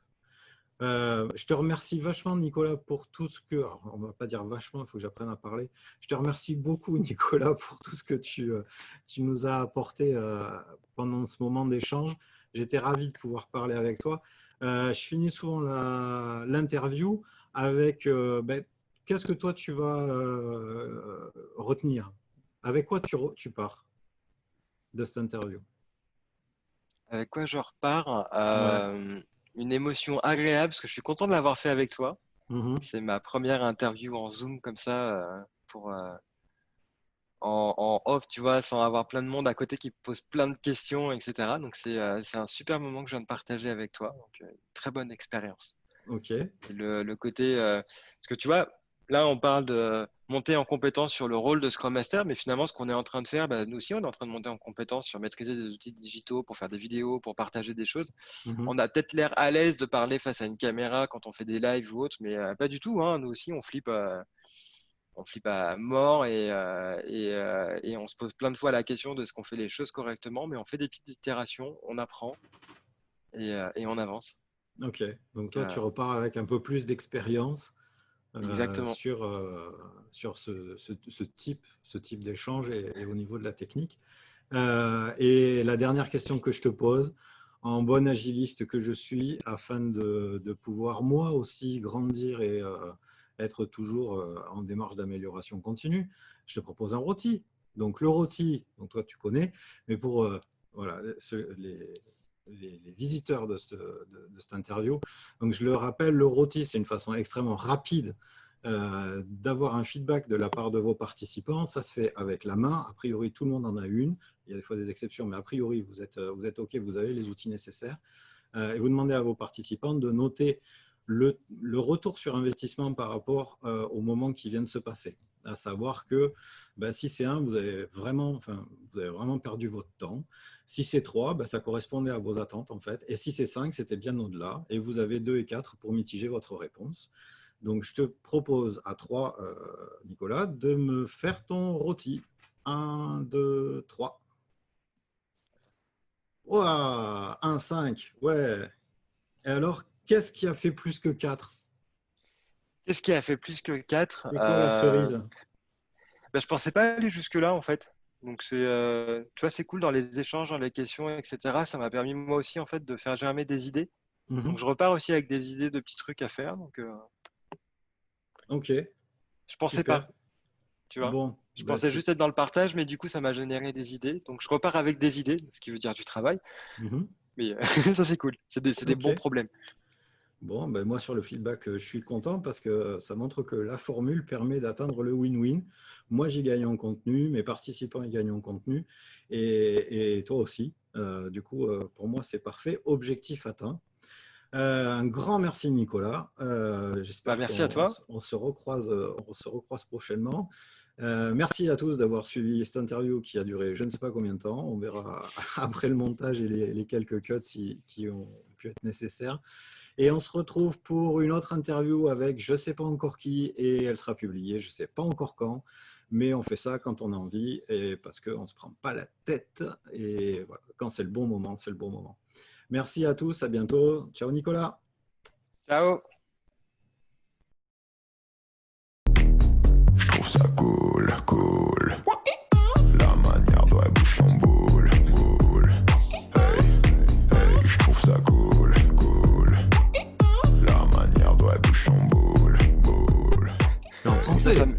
Euh, je te remercie vachement, Nicolas, pour tout ce que. on ne va pas dire vachement, il faut que j'apprenne à parler. Je te remercie beaucoup, Nicolas, pour tout ce que tu, euh, tu nous as apporté euh, pendant ce moment d'échange. J'étais ravi de pouvoir parler avec toi. je finis souvent l'interview avec ben, qu'est-ce que toi tu vas retenir? Avec quoi tu, tu pars de cette interview? Avec quoi je repars? Une émotion agréable parce que je suis content de l'avoir fait avec toi. Mm-hmm. C'est ma première interview en Zoom comme ça euh, pour euh, en, off, tu vois, sans avoir plein de monde à côté qui pose plein de questions, etc. Donc c'est euh, un super moment que je viens de partager avec toi. Donc très bonne expérience. Ok. Le, le, côté parce que tu vois, là on parle de monter en compétence sur le rôle de Scrum Master, mais finalement, ce qu'on est en train de faire, bah, nous aussi, on est en train de monter en compétence sur maîtriser des outils digitaux pour faire des vidéos, pour partager des choses. Mhm. On a peut-être l'air à l'aise de parler face à une caméra quand on fait des lives ou autre, mais euh, pas du tout. Hein. Nous aussi, on flippe, euh, on flippe à mort euh, et, et, on se pose plein de fois la question de ce qu'on fait les choses correctement, mais on fait des petites itérations, on apprend et, et on avance. Ok, donc toi, tu repars avec un peu plus d'expérience Exactement. sur, euh, sur ce, ce, type, ce type d'échange et, au niveau de la technique. Euh, et la dernière question que je te pose, en bon agiliste que je suis, afin de, de pouvoir moi aussi grandir et euh, être toujours en démarche d'amélioration continue, je te propose un rôti. Donc le rôti, donc toi tu connais, mais pour voilà, les, les, visiteurs de, cette interview. Donc, je le rappelle, le rôti, c'est une façon extrêmement rapide euh, d'avoir un feedback de la part de vos participants. Ça se fait avec la main. A priori, tout le monde en a une. Il y a des fois des exceptions, mais a priori, vous êtes, vous êtes OK, vous avez les outils nécessaires. Euh, et vous demandez à vos participants de noter le, retour sur investissement par rapport euh, au moment qui vient de se passer. À savoir que ben, si c'est un, vous avez, vraiment, enfin, vous avez vraiment perdu votre temps. Si c'est 3, ben, ça correspondait à vos attentes en fait. Et si c'est 5, c'était bien au-delà. Et vous avez 2 et 4 pour mitiger votre réponse. Donc je te propose à 3, euh, Nicolas, de me faire ton rôti. 1, 2, 3. Ouah, 1, 5, ouais. Et alors, qu'est-ce qui a fait plus que 4 Qu'est-ce qui a fait plus que 4 C'est quoi la cerise euh, ben, Je pensais pas aller jusque-là en fait. Donc c'est, euh, tu vois, c'est cool dans les échanges, dans les questions, etc. Ça m'a permis moi aussi en fait de faire germer des idées. Mhm. Donc je repars aussi avec des idées de petits trucs à faire. Donc euh, ok. Je pensais pas. Tu vois. Bon, je bah, pensais juste être dans le partage, mais du coup ça m'a généré des idées. Donc je repars avec des idées, ce qui veut dire du travail. Mhm. Mais euh, ça c'est cool. C'est des, des bons problèmes. Bon, ben moi sur le feedback, je suis content parce que ça montre que la formule permet d'atteindre le win-win. Moi, j'y gagne en contenu, mes participants y gagnent en contenu, et, toi aussi. Euh, du coup, euh, pour moi, c'est parfait. Objectif atteint. Euh, un grand merci Nicolas. J'espère. Bah, merci à toi. On, se recroise, on se recroise prochainement. merci à tous d'avoir suivi cette interview qui a duré je ne sais pas combien de temps. On verra après le montage et les, quelques cuts qui ont pu être nécessaires. Et on se retrouve pour une autre interview avec je ne sais pas encore qui et elle sera publiée, je ne sais pas encore quand mais on fait ça quand on a envie et parce qu'on ne se prend pas la tête. Et voilà, quand c'est le bon moment, c'est le bon moment. Merci à tous, à bientôt. Ciao Nicolas. Ciao. Je trouve ça cool, cool. Listen